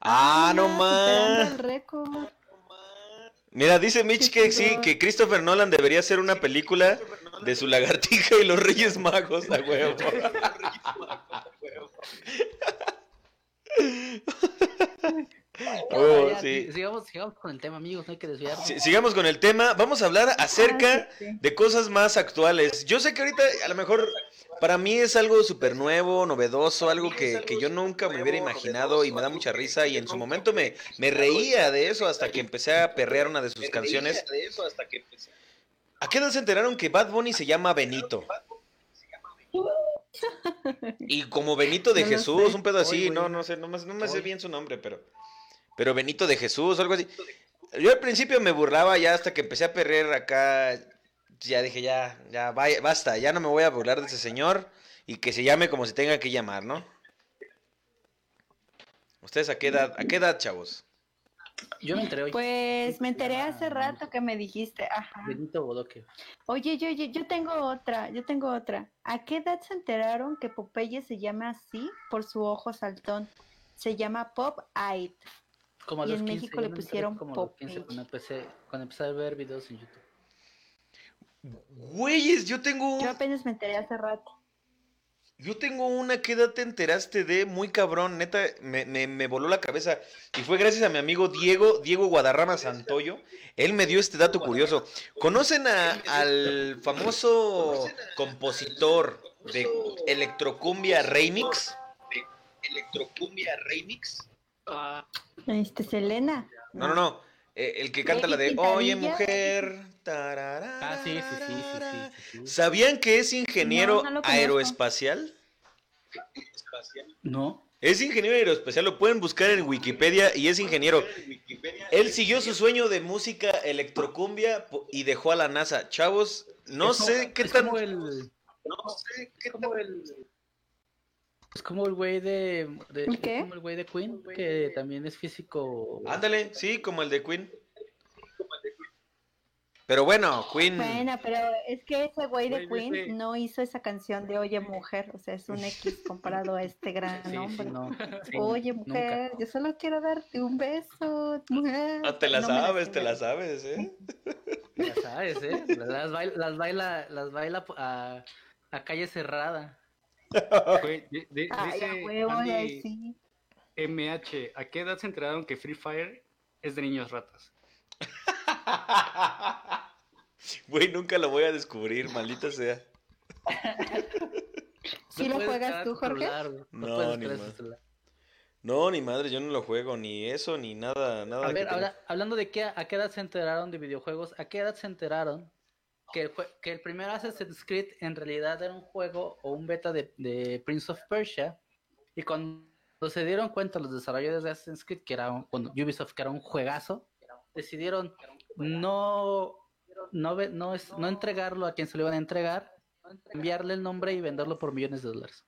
ah, no más. Mira, dice Mitch que sí, que Christopher Nolan debería hacer una película de su lagartija y los Reyes Magos, a huevo. Oh,
Ya,
sí.
sigamos, sigamos con el tema, amigos, no hay que desviarnos.
Si- sigamos con el tema. Vamos a hablar acerca
Ah, sí, sí.
de cosas más actuales. Yo sé que ahorita a lo mejor para mí es algo súper nuevo, novedoso, algo que, que yo nunca me hubiera imaginado y me da mucha risa y en su momento me, me reía de eso hasta que empecé a perrear una de sus canciones. ¿A qué edad se enteraron que Bad Bunny se llama Benito? Y como Benito de
No
Jesús,
sé.
un pedo así, no, no sé, no, me- no me sé bien su nombre, pero, pero Benito de Jesús, algo así. Yo al principio me burlaba ya hasta que empecé a perrear acá, ya dije ya, ya, vaya, basta, ya no me voy a burlar de ese señor y que se llame como se tenga que llamar, ¿no? ¿Ustedes a qué edad, a qué edad, chavos?
Yo me enteré hoy.
Pues me enteré
Ah,
hace rato que me dijiste, ajá.
Benito Bodoque.
Oye, yo, yo, yo tengo otra, yo tengo otra. ¿A qué edad se enteraron que Popeye se llama así por su ojo saltón? Se llama Pop Eyed.
Como a
Y
los
en
15,
México le pusieron
como a los 15
Popeye.
cuando empecé, cuando empecé a ver videos en YouTube.
Güeyes, yo tengo
Yo apenas me enteré hace rato.
Yo tengo una ¿qué edad te enteraste de muy cabrón, neta, me, me, me voló la cabeza. Y fue gracias a mi amigo Diego, Diego Guadarrama Santoyo. Él me dio este dato curioso. ¿Conocen a- al famoso compositor de Electrocumbia Remix? Electrocumbia Remix.
Este, Selena.
No, no, no. eh, el que canta la de Oye mujer.
Ah, sí, sí, sí, sí, sí, sí, sí.
¿Sabían que es ingeniero
No, no
aeroespacial?
No.
Es ingeniero aeroespacial, lo pueden buscar en Wikipedia y es ingeniero. Él siguió su sueño de música electrocumbia y dejó a la NASA. Chavos, no
Es como-
sé qué
es
tan...
como el- Es como el güey de, de-
¿El
es
qué?
como el güey de Queen, que también es físico.
Ándale, sí, como el de Queen. Pero bueno, Queen...
Bueno, pero es que ese güey de Queen no hizo esa canción de Oye Mujer, o sea, es un X comparado a este gran
Sí, sí,
hombre.
no. Sí,
Oye
nunca.
Mujer, yo solo quiero darte un beso, mujer.
Ah, te la
No
sabes, te la sabes, ¿eh?
Ya sabes, ¿eh? Las baila, las baila, las baila a, a calle cerrada.
Ay, a
dice
huevo,
Andy
ay, sí.
MH, ¿a qué edad se enteraron que Free Fire es de niños ratas?
Güey, nunca lo voy a descubrir, maldita sea.
¿Sí
No
lo juegas tú, Jorge?
celular.
No,
puedes
ni
celular.
No, ni madre, yo no lo juego, ni eso, ni nada, nada.
A ver,
tenga-
hablando de qué, a qué edad se enteraron de videojuegos, ¿a qué edad se enteraron que el, que el primer Assassin's Creed en realidad era un juego o un beta de, de Prince of Persia? Y cuando se dieron cuenta los desarrolladores de Assassin's Creed, que era un, cuando Ubisoft, que era un juegazo, decidieron no, no, ve- no, es, no entregarlo a quien se lo iban a entregar, enviarle el nombre y venderlo por millones de dólares.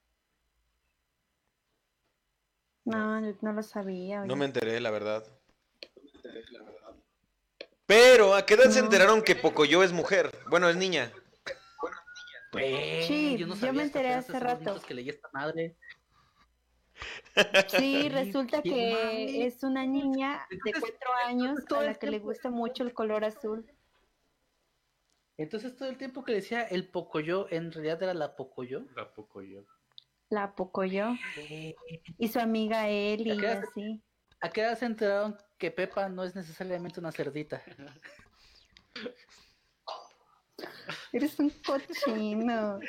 No, yo no lo sabía.
No me enteré, la verdad. Pero, ¿a qué edad se enteraron que Pocoyo es mujer? Bueno, es niña.
Güey,
Sí,
yo no
yo
sabía
me enteré hace rato.
que leí esta madre.
Sí, resulta que es una niña de cuatro años a la que le gusta mucho el color azul.
Entonces todo el tiempo que decía el Pocoyo, en realidad era la Pocoyo.
¿A poco yo?
La Pocoyo. Y su amiga Eli,
¿A qué edad-
así.
¿A qué edad se enteraron que Pepa no es necesariamente una cerdita?
Eres un cochino.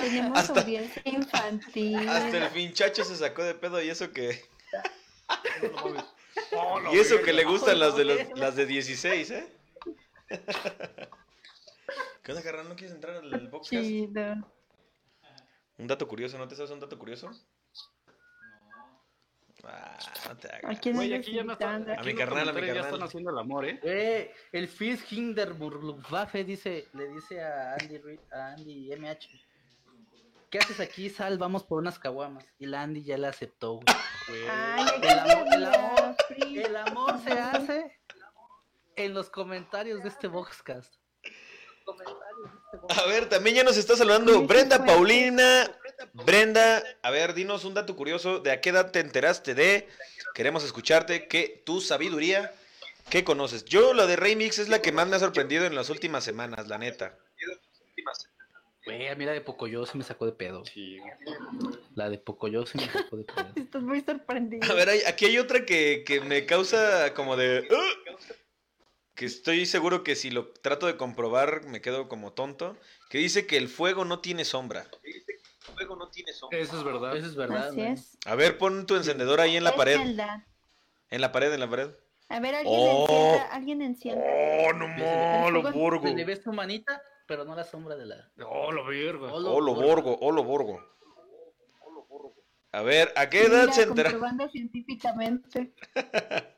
Tenemos
Hasta-
audiencia infantil.
Hasta el finchacho se sacó de pedo y eso que...
Oh, la
Y eso que le gustan las de, los, las de 16, ¿eh? ¿Qué onda, carnal? ¿No quieres entrar al boxcast?
Chido.
Un dato curioso, ¿no te sabes un dato curioso? Ah, no te
¿A
hagas.
quién
Güey,
andas
aquí ya no está.
invitando?
A mi
los
carnal, a mi
comentarios ya
carnal.
están haciendo el amor, ¿eh?
Eh, el Fizz Hinderburgwaffe dice, le dice a Andy, Ri- a Andy MH. ¿Qué haces aquí, Sal? Vamos por unas caguamas. Y la Andy ya le aceptó. güey.
Ay, ay,
El amor- el amor-. El amor se hace en los comentarios de este Boxcast.
A ver, también ya nos está saludando Brenda. Paulina. Brenda, a ver, dinos un dato curioso. ¿De a qué edad te enteraste de? Queremos escucharte. ¿Qué tu sabiduría? ¿Qué conoces? Yo, la de Remix es la que más me ha sorprendido en las últimas semanas, la neta.
Güey, a mí la de Pocoyo se me sacó de pedo.
Sí.
La de Pocoyo se me sacó de pedo.
Estás muy sorprendido.
A ver, hay- aquí hay otra que, que me causa como de... "Ugh", Que estoy seguro que si lo trato de comprobar me quedo como tonto. Que dice que el fuego no tiene sombra.
Eso es verdad.
Eso es verdad.
Así
güey.
es.
A ver, pon tu encendedor ahí en la
Es
pared.
verdad.
En la pared, en la pared.
A ver, alguien
Oh.
encienda, alguien encienda.
¡Oh, no
mo,
lo
fuego
borgo!
Le ves tu manita, pero no la sombra de la.
Oh, la verga.
Olo,
¡Oh, lo
borgo.
borgo! ¡Oh, lo borgo! A ver, ¿a qué edad
Mira,
se
comprobando científicamente.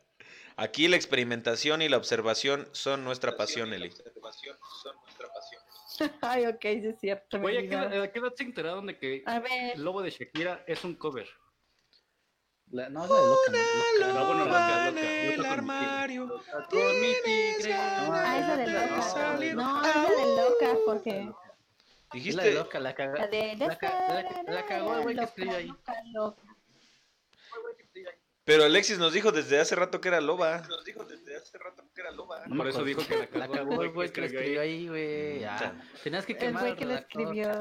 Aquí la experimentación y la observación son nuestra pasión, Eli.
Ay, ok, sí es cierto.
Güey, ¿a qué, edad se enteraron de que
A ver,
el lobo de Shakira es un cover?
La- no, es la de loca. ¿no? Loca.
No, bueno, loca, loca.
en el armario.
Con mi tigre.
ah, esa de loca.
no,
esa de loca, porque.
Es la de
Dijiste,
loca, la
de.
La, ca- la- la cagó el güey que escribió ahí.
loca, loca.
Pero Alexis nos dijo desde hace rato que era loba.
No me
Por eso
acuerdo.
dijo que la
La
cagó
cagó el güey que la
escribió
escribió ahí, güey. Ah, tenías que
El güey que escribió.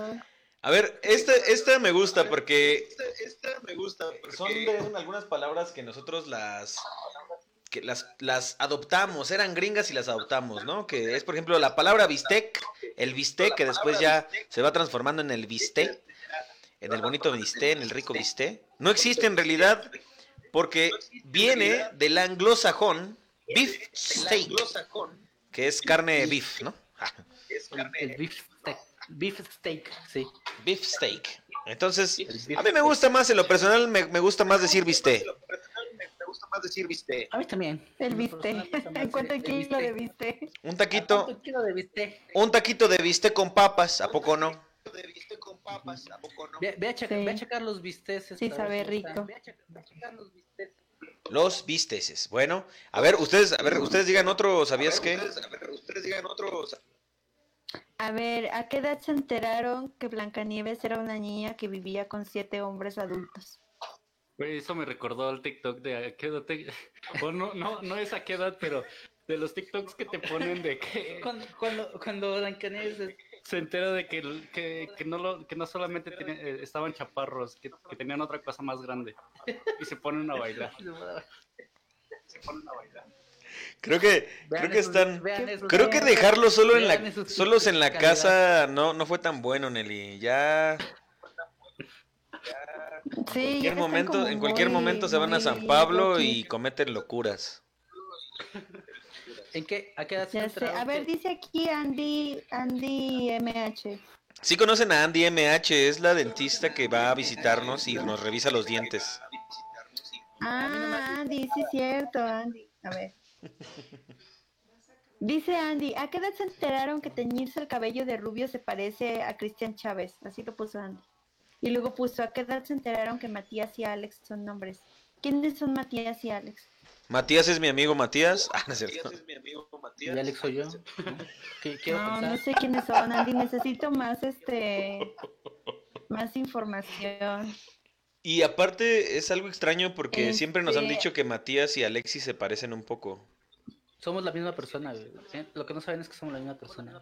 A ver, esta, esta me gusta porque
Esta me gusta.
son, de- son algunas palabras que nosotros las que las, las adoptamos, eran gringas y las adoptamos, ¿no? Que es, por ejemplo, la palabra bistec, el bistec, que después ya se va transformando en el bisté, en el bonito bisté, en el rico bisté. No existe en realidad porque viene del anglosajón beef steak, que es carne beef, ¿no?
El, el beef steak. Beef steak, sí.
Beef steak. Entonces, a mí me gusta más, en lo personal, me, me gusta más decir bisté.
Me gusta más decir viste.
A mí también.
El
más
¿En cuánto
el-
kilo de
bistec.
Un taquito,
¿Cuánto kilo de bistec?
un taquito de bistec con papas, ¿a poco no?
De viste con papas, ¿a poco no?
Ve, ve a checar,
Sí.
ve a checar los bisteces.
Sí, sabe rico.
Ve a checar, ve a checar los bisteces.
Los bisteces. Bueno, a ver, ustedes, a ver, ustedes digan otro, ¿sabías qué?
A ver, ustedes digan otros.
A ver, ¿a qué edad se enteraron que Blancanieves era una niña que vivía con siete hombres adultos?
Güey, eso me recordó al TikTok de a qué edad te- o no, no, no es a qué edad, pero de los TikToks que te ponen de que
Cuando, cuando, cuando Blancanieves
se entera de que, que, que no lo, que no solamente tenía- eh, estaban chaparros, que, que tenían otra cosa más grande. Y se ponen a bailar. Se ponen a bailar.
Creo que,
Vean
creo que
esos-
están,
esos-
creo que dejarlos solo en la, solos en la
calidad.
casa no, no fue tan bueno, Nelly. Ya,
Sí,
en cualquier momento, en cualquier
muy-
momento se van a San Pablo y cometen locuras.
¿En qué? ¿A qué edad se
sé. A ver, dice aquí Andy, Andy MH.
Sí conocen a Andy MH, es la dentista que va a visitarnos y nos revisa los dientes.
Ah, Andy, sí es cierto, Andy. A ver. Dice Andy, ¿a qué edad se enteraron que teñirse el cabello de rubio se parece a Cristian Chávez? Así lo puso Andy. Y luego puso, ¿a qué edad se enteraron que Matías y Alex son nombres? ¿Quiénes son Matías y Alex?
Matías es mi amigo Matías. Ah, no es
Matías es mi amigo
Y
Matías.
Alex soy yo. ¿no? ¿Qué- quiero
No,
pensar.
no sé quiénes son, Andy. Necesito más, este, más información.
Y aparte es algo extraño porque siempre nos han
Este-
dicho que Matías y Alexis se parecen un poco.
Somos la misma persona, güey. ¿eh? Lo que no saben es que somos la misma persona.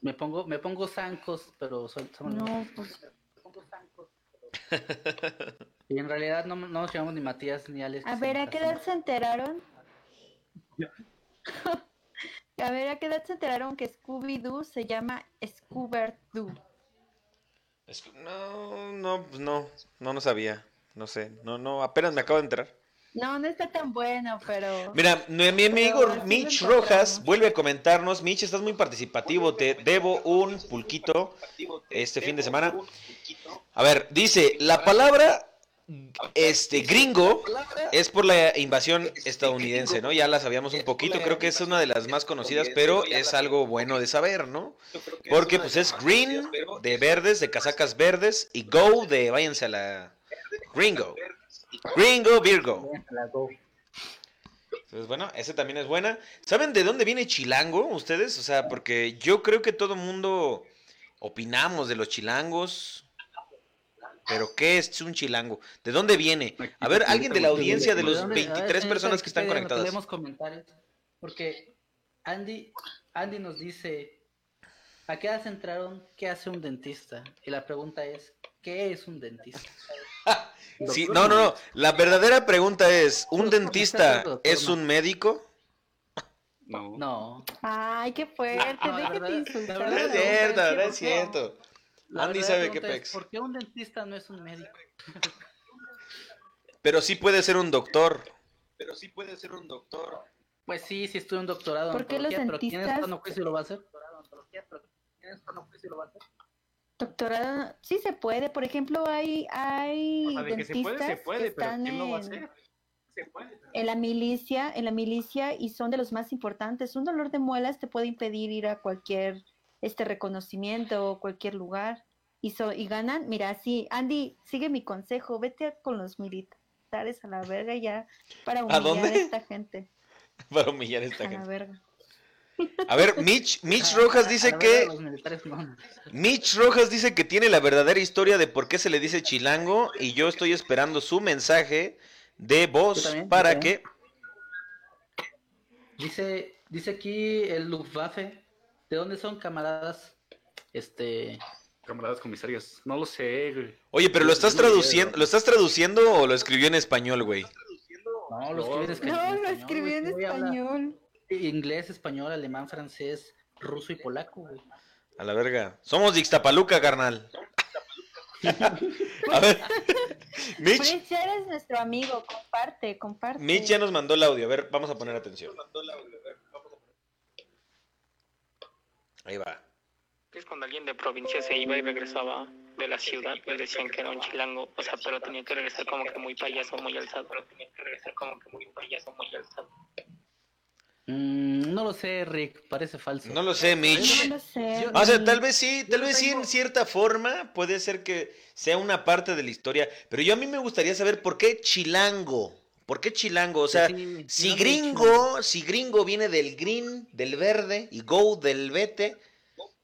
Me pongo, me pongo zancos, pero soy, somos la misma
No, pues,
Me pongo zancos, pero- Y en realidad no, no nos llamamos ni Matías ni Alex.
a ver, ¿a qué edad se enteraron? A ver, ¿a qué edad se enteraron que Scooby-Doo se llama Scoober-Doo?
No, no, pues no, no, no sabía. No sé, no, no, apenas me acabo de enterar.
No, no está tan bueno, pero...
Mira, mi mi amigo Mitch. Rojas vuelve a comentarnos. Mitch, estás muy participativo. Te debo un pulquito este fin de semana. A ver, dice, la palabra este gringo es por la invasión estadounidense, ¿no? Ya la sabíamos un poquito, creo que es una de las más conocidas, pero es algo bueno de saber, ¿no? Porque pues es green de verdes, de casacas verdes, y go de váyanse a la gringo. Gringo Virgo. Entonces, bueno, ese también es buena. ¿Saben de dónde viene chilango ustedes? O sea, porque yo creo que todo el mundo opinamos de los chilangos. Pero ¿qué es un chilango? ¿De dónde viene? A ver, alguien de la audiencia de
¿De
los
dónde? A ver,
23
señorita
personas que están conectadas.
Leemos comentarios. Porque Andy, Andy nos dice, ¿a qué edad se entraron? ¿Qué hace un dentista? Y la pregunta es, ¿qué es un dentista?
Sí, no, no, no. La verdadera pregunta es, ¿un dentista es un médico?
No.
No.
Ay, qué fuerte,
No,
déjate
verdad-
insultar.
la
No es cierto,
es,
no es
¿por qué?
cierto.
La
Andy sabe qué
es,
pex.
¿Por qué un dentista no es un médico?
Pero sí puede ser un doctor.
Pero sí puede ser un doctor.
Pues sí, sí estudia un doctorado en
¿Por qué los
ontología, pero ¿quién
dentistas-
juicio lo va a hacer?
Doctorado, sí se puede. Por ejemplo, hay, hay
O sea, de que se puede, se
dentistas
puede,
que
pero
están
¿quién lo va a
en-
hacer? Se puede.
en la milicia, en la milicia y son de los más importantes. Un dolor de muelas te puede impedir ir a cualquier este reconocimiento o cualquier lugar y so- y ganan, mira, sí, Andy, sigue mi consejo, vete con los militares a la verga ya para humillar a,
dónde?
esta gente,
Para humillar a
a
esta
la
gente.
verga.
A ver, Mitch, Mitch Rojas dice que
no.
Mitch Rojas dice que tiene la verdadera historia de por qué se le dice chilango y yo estoy esperando su mensaje de voz
también,
para que
Dice, dice aquí el Luftwaffe, ¿de dónde son camaradas? Este,
Camaradas comisarios. No lo sé, güey.
Oye, pero lo estás traduciendo. ¿lo estás traduciendo o lo escribió en español, güey?
No, lo escribí en esca-
No, lo
español,
escribí en español.
Inglés, español, alemán, francés, ruso y polaco, güey.
A la verga. Somos de Ixtapaluca, carnal. A ver, Mitch,
Pues ya eres nuestro amigo, comparte, comparte.
Mitch ya nos mandó el audio. A ver, vamos a poner atención. Ahí va.
Es cuando alguien de provincia se iba y regresaba de la ciudad, le decían que era un chilango, o sea, pero tenía que regresar como que muy payaso, muy alzado, pero tenía que regresar como que muy payaso, muy alzado.
Mm, no lo sé, Rick, parece falso.
No lo sé, Mitch.
No lo sé.
O sea, tal vez sí, tal
Yo
vez sí en cierta forma puede ser que sea una parte de la historia, pero yo a mí me gustaría saber por qué chilango. ¿Por qué chilango? O sea,
Sí,
si
no,
gringo, si gringo viene del green, del verde, y go del vete,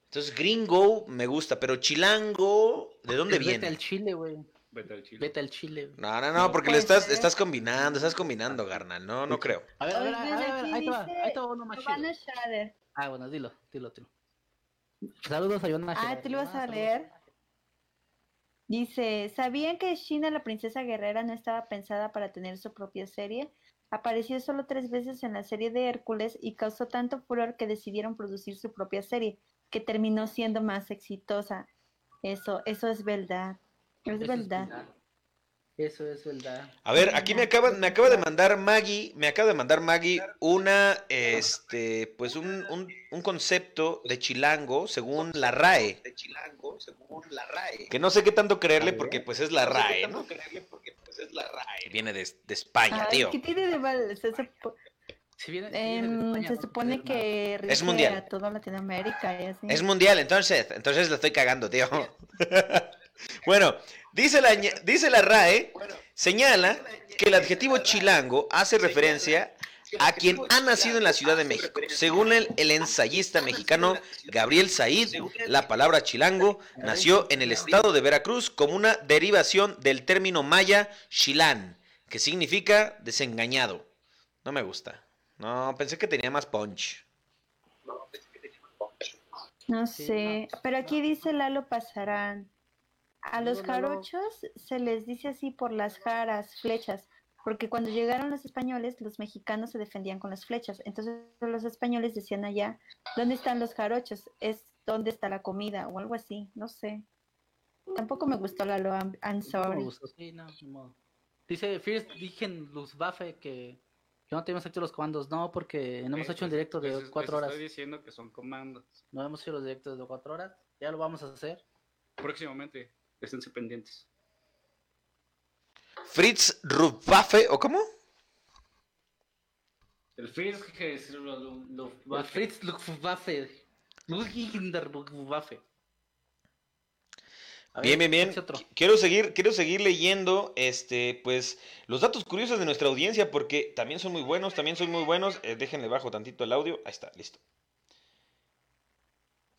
entonces gringo me gusta, pero chilango, ¿de dónde
Vete
viene?
al Chile, güey.
Vete al chile.
Vete al Chile. güey.
No, no, no, porque le estás,
ser.
estás combinando, estás combinando, Garnal. No, no creo.
A ver, a ver, a ver, a ver, ahí te va,
dice
ahí te va uno más chido.
Giovanna Shader.
Ah, bueno, dilo, dilo, dilo. Saludos a Giovanna
Ah. ¿tú lo vas a leer? Dice, ¿sabían que Sheena, la princesa guerrera, no estaba pensada para tener su propia serie? Apareció solo tres veces en la serie de Hércules y causó tanto furor que decidieron producir su propia serie, que terminó siendo más exitosa. Eso, eso es verdad. Es
Eso
verdad.
Eso es verdad.
A ver, aquí me acaba, me acaba de mandar Maggie, me acaba de mandar Maggie una, este, pues un, un, un concepto de chilango según la RAE. De chilango según la RAE. Que no sé qué tanto creerle porque pues es la RAE, ¿no? Viene de, de España,
Ay,
tío.
¿qué tiene de mal? Se, supo-
Si viene, si viene de España,
se
no
supone que rige
mundial.
a toda Latinoamérica y así.
Es mundial, entonces, entonces lo estoy cagando, tío. bueno, dice la, dice la RAE, señala que el adjetivo chilango hace referencia a quien ha nacido en la Ciudad de México. Según el, el ensayista mexicano Gabriel Said, la palabra chilango nació en el estado de Veracruz como una derivación del término maya chilán, que significa desengañado. No me gusta. No, pensé que tenía más punch.
No sé, pero aquí dice Lalo Pasarán. A los jarochos se les dice así por las jaras, flechas, porque cuando llegaron los españoles, los mexicanos se defendían con las flechas. Entonces los españoles decían allá, ¿dónde están los jarochos? Es dónde está la comida o algo así, no sé. Tampoco me gustó Lalo, I'm, I'm
No me
sorry.
gustó, sí, no. Dice First, dije en Luftwaffe que, que no tenemos hecho los comandos. No, porque no hemos hecho un directo de
Les- les
cuatro horas.
Estoy diciendo que son comandos.
No hemos hecho los directos de cuatro horas. Ya lo vamos a hacer.
Próximamente, esténse pendientes.
Fritz Rupaffe, ¿o cómo?
El Fritz
El Fritz Luftwaffe. Luftwaffe.
Bien, bien, bien. Quiero seguir, quiero seguir leyendo, este, pues, los datos curiosos de nuestra audiencia, porque también son muy buenos, también son muy buenos. Eh, déjenle bajo tantito el audio. Ahí está, listo.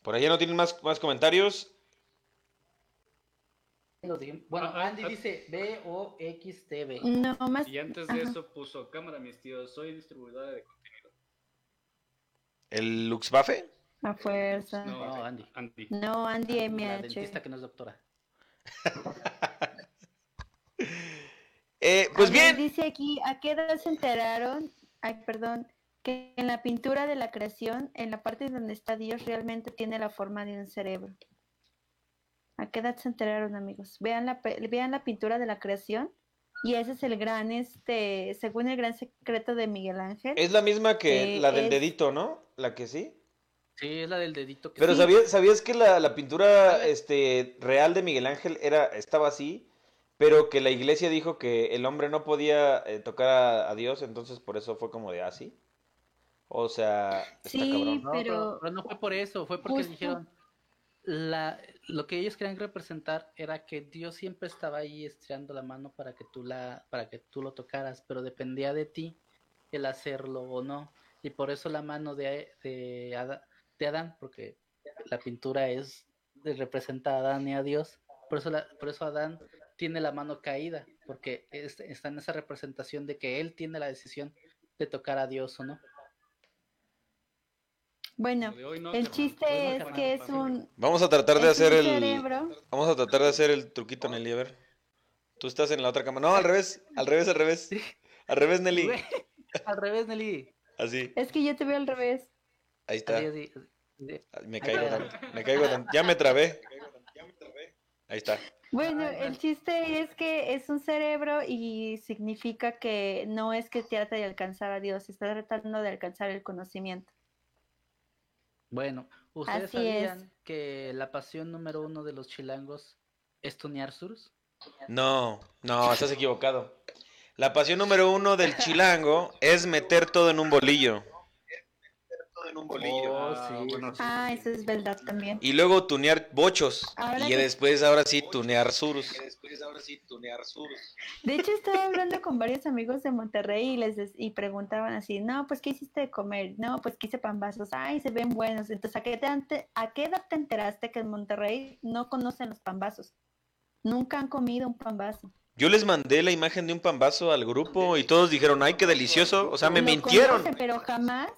Por allá no tienen más, más comentarios.
Bueno,
Ah, ah,
Andy
ah.
dice B-O-X-T-V.
No, más...
Y antes de
Ajá.
eso puso cámara, mis tíos. Soy distribuidora de contenido.
¿El Luxbaffe?
A fuerza.
No,
No, Andy.
Andy.
No, Andy
La
MH.
dentista que no es doctora.
Eh, pues bien,
Dice aquí, ¿a qué edad se enteraron? Ay, perdón. Que en la pintura de la creación, en la parte donde está Dios, realmente tiene la forma de un cerebro. ¿A qué edad se enteraron, amigos? Vean la, vean la pintura de la creación. Y ese es el gran, este, según el gran secreto de Miguel Ángel.
es la misma que
Eh,
la del
es-
dedito, ¿no? La que sí.
Sí, es la del dedito que
Pero
Sí.
¿sabías, ¿sabías que la, la pintura este, real de Miguel Ángel era, estaba así? Pero que la iglesia dijo que el hombre no podía eh, tocar a, a Dios, entonces por eso fue como de así. O sea, está
Sí,
cabrón.
No,
pero-
pero, no fue por eso, fue porque
Justo.
dijeron la, lo que ellos querían representar era que Dios siempre estaba ahí estirando la mano para que tú la, para que tú lo tocaras, pero dependía de ti el hacerlo o no. Y por eso la mano de, de, Adán, porque la pintura es representa a Adán y a Dios, por eso la, por eso Adán tiene la mano caída, porque es- está en esa representación de que él tiene la decisión de tocar a Dios o no.
Bueno,
no,
el chiste es que es un,
Vamos a tratar de hacer el.
cerebro.
Vamos a tratar de hacer el truquito, Nelly. A ver. Tú estás en la otra cama. No, al revés. Al revés, al revés. Al revés, Nelly.
Al revés, Nelly.
Así.
Es que yo te veo al revés.
Ahí está.
Así, así, así.
Me caigo tanto. Me caigo tanto. Ya me trabé. Ahí está.
Bueno, el chiste es que es un cerebro y significa que no es que trata de alcanzar a Dios, está tratando de alcanzar el conocimiento.
Bueno, ¿ustedes
Así es.
sabían que la pasión número uno de los chilangos es tunear surus?
No, no, estás equivocado. La pasión número uno del chilango es meter todo en un bolillo.
Oh,
Ah,
sí.
bueno, sí,
Ah,
sí, sí.
eso es verdad también.
Y luego tunear bochos.
Ahora
Y
que-
después, ahora sí, tunear surus.
De hecho, estaba hablando con varios amigos de Monterrey y les des- y preguntaban así, no, pues ¿qué hiciste de comer? No, pues quise pambazos, ay, se ven buenos. Entonces, ¿a qué, te ante- ¿a qué edad te enteraste que en Monterrey no conocen los pambazos? Nunca han comido un pambazo.
Yo les mandé la imagen de un pambazo al grupo y todos dijeron, ay, qué delicioso. O sea, me
Lo
mintieron.
conocen, pero jamás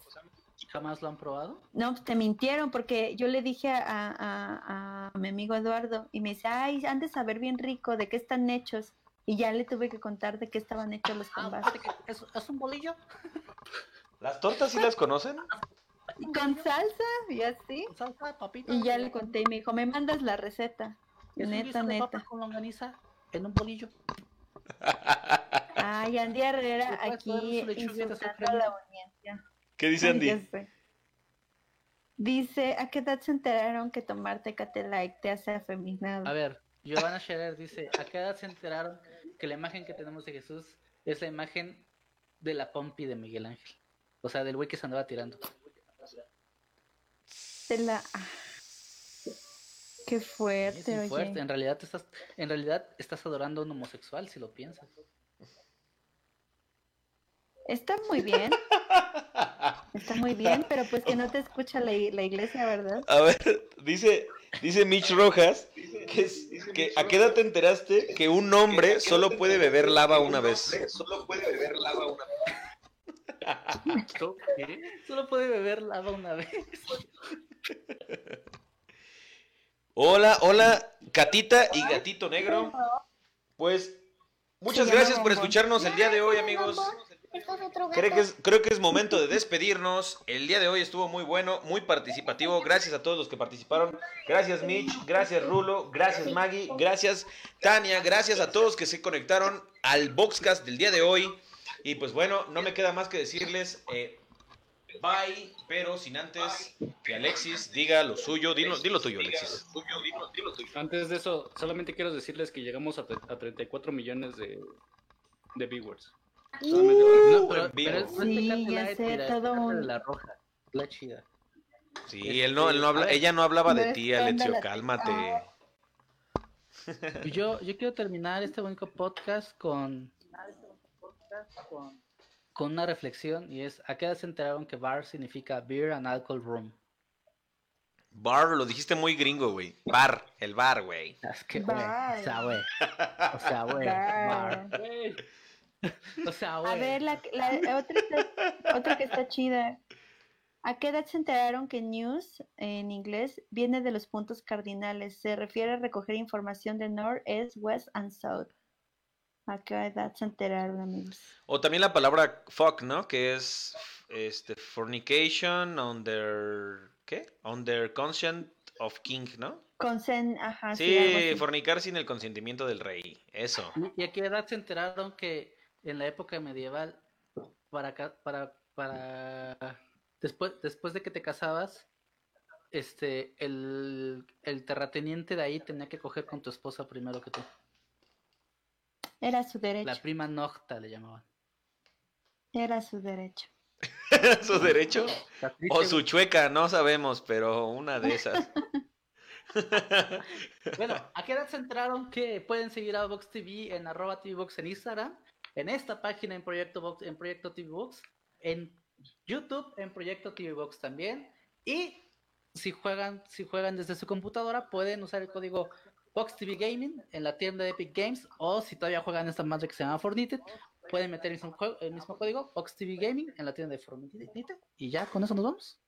¿Jamás lo han probado?
No, pues, te mintieron porque yo le dije a, a- a- mi amigo Eduardo y me dice, ay, han de saber bien rico de qué están hechos. Y ya le tuve que contar de qué estaban hechos los
Ah,
pambazos.
¿es, es un bolillo?
¿Las tortas sí las conocen?
Con salsa y así.
¿Con salsa, papita?
Y ya le conté y me dijo, me mandas la receta.
¿Es un
Neta,
de papa
neta.
con longaniza en un bolillo?
Ay, Andy Herrera aquí insultando a la audiencia.
¿Qué dice Andy?
Dice, ¿a qué edad se enteraron que tomar Tecate Light te hace afeminado?
A ver, Giovanna Scherer dice, ¿a qué edad se enteraron que la imagen que tenemos de Jesús es la imagen de la pompi de Miguel Ángel? O sea, del güey que se andaba tirando.
Te la... ah. Qué fuerte,
muy
oye.
fuerte. En realidad te estás, en realidad estás adorando a un homosexual si lo piensas.
Está muy bien. Está muy bien, pero pues que no te escucha la, la iglesia, ¿verdad?
A ver, dice, dice Mitch Rojas que, es- que a qué edad te enteraste que un hombre solo puede beber lava una vez.
¿Esto qué?
Solo puede beber lava una vez.
Hola, hola, Catita y Gatito Negro. Pues muchas gracias por escucharnos el día de hoy, amigos. Creo que, es, creo que es momento de despedirnos. El día de hoy estuvo muy bueno, muy participativo. Gracias a todos los que participaron. Gracias Mitch, gracias Rulo, gracias Maggie, gracias Tania, gracias a todos que se conectaron al Boxcast del día de hoy. Y pues bueno, no me queda más que decirles eh, bye, pero sin antes que Alexis diga lo suyo. Dilo, dilo tuyo, Alexis.
Antes de eso, solamente quiero decirles que llegamos a, a 34 millones de, de viewers.
No, pero, pero es
Sí, ya sé, todo un-
la roja, la chida.
Sí, él no, él no habla,
ver.
ella no hablaba de
No
ti. Alexio, cálmate.
Yo, yo quiero terminar este bonito podcast con, con una reflexión y es, ¿a qué edad se enteraron que bar significa Beer and Alcohol Room?
Bar, lo dijiste muy gringo, güey. Bar, el bar, güey.
Es que, güey,
Bar.
o sea, güey, o sea, güey,
Bar.
bar. O sea, güey.
A ver, la, la otra, está- otra que está chida. ¿A qué edad se enteraron que news en inglés viene de los puntos cardinales? Se refiere a recoger información de North, East, West and South. ¿A qué edad se enteraron, amigos?
O también la palabra fuck, ¿no? Que es este fornication under ¿qué? Under consent of king, ¿no?
Consen, ajá, sí,
fornicar sin el consentimiento del rey. Eso.
¿Y a qué edad se enteraron que en la época medieval, para, ca- para, para después, después de que te casabas, este, el, el terrateniente de ahí tenía que coger con tu esposa primero que tú?
Era su derecho.
La prima nocta le llamaban.
Era su derecho.
su derecho. O su chueca, no sabemos, pero una de esas.
Bueno, ¿a qué edad se enteraron que pueden seguir a Vox TV en arroba TV Box en Instagram? En esta página en Proyecto Vox, en Proyecto TV Box, en YouTube en Proyecto TV Box también. Y si juegan, si juegan desde su computadora, pueden usar el código Box TV Gaming en la tienda de Epic Games. O si todavía juegan esta madre que se llama Fortnite, pueden meter el mismo, el mismo código Box TV Gaming en la tienda de Fortnite. Y ya, con eso nos vamos.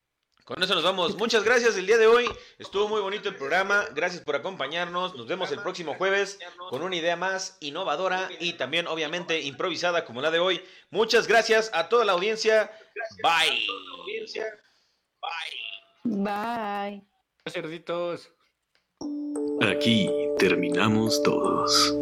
Con eso nos vamos. Muchas gracias el día de hoy. Estuvo muy bonito el programa. Gracias por acompañarnos. Nos vemos el próximo jueves con una idea más innovadora y también obviamente improvisada como la de hoy. Muchas gracias a toda la audiencia. Bye.
Bye.
Cerditos.
Aquí terminamos todos.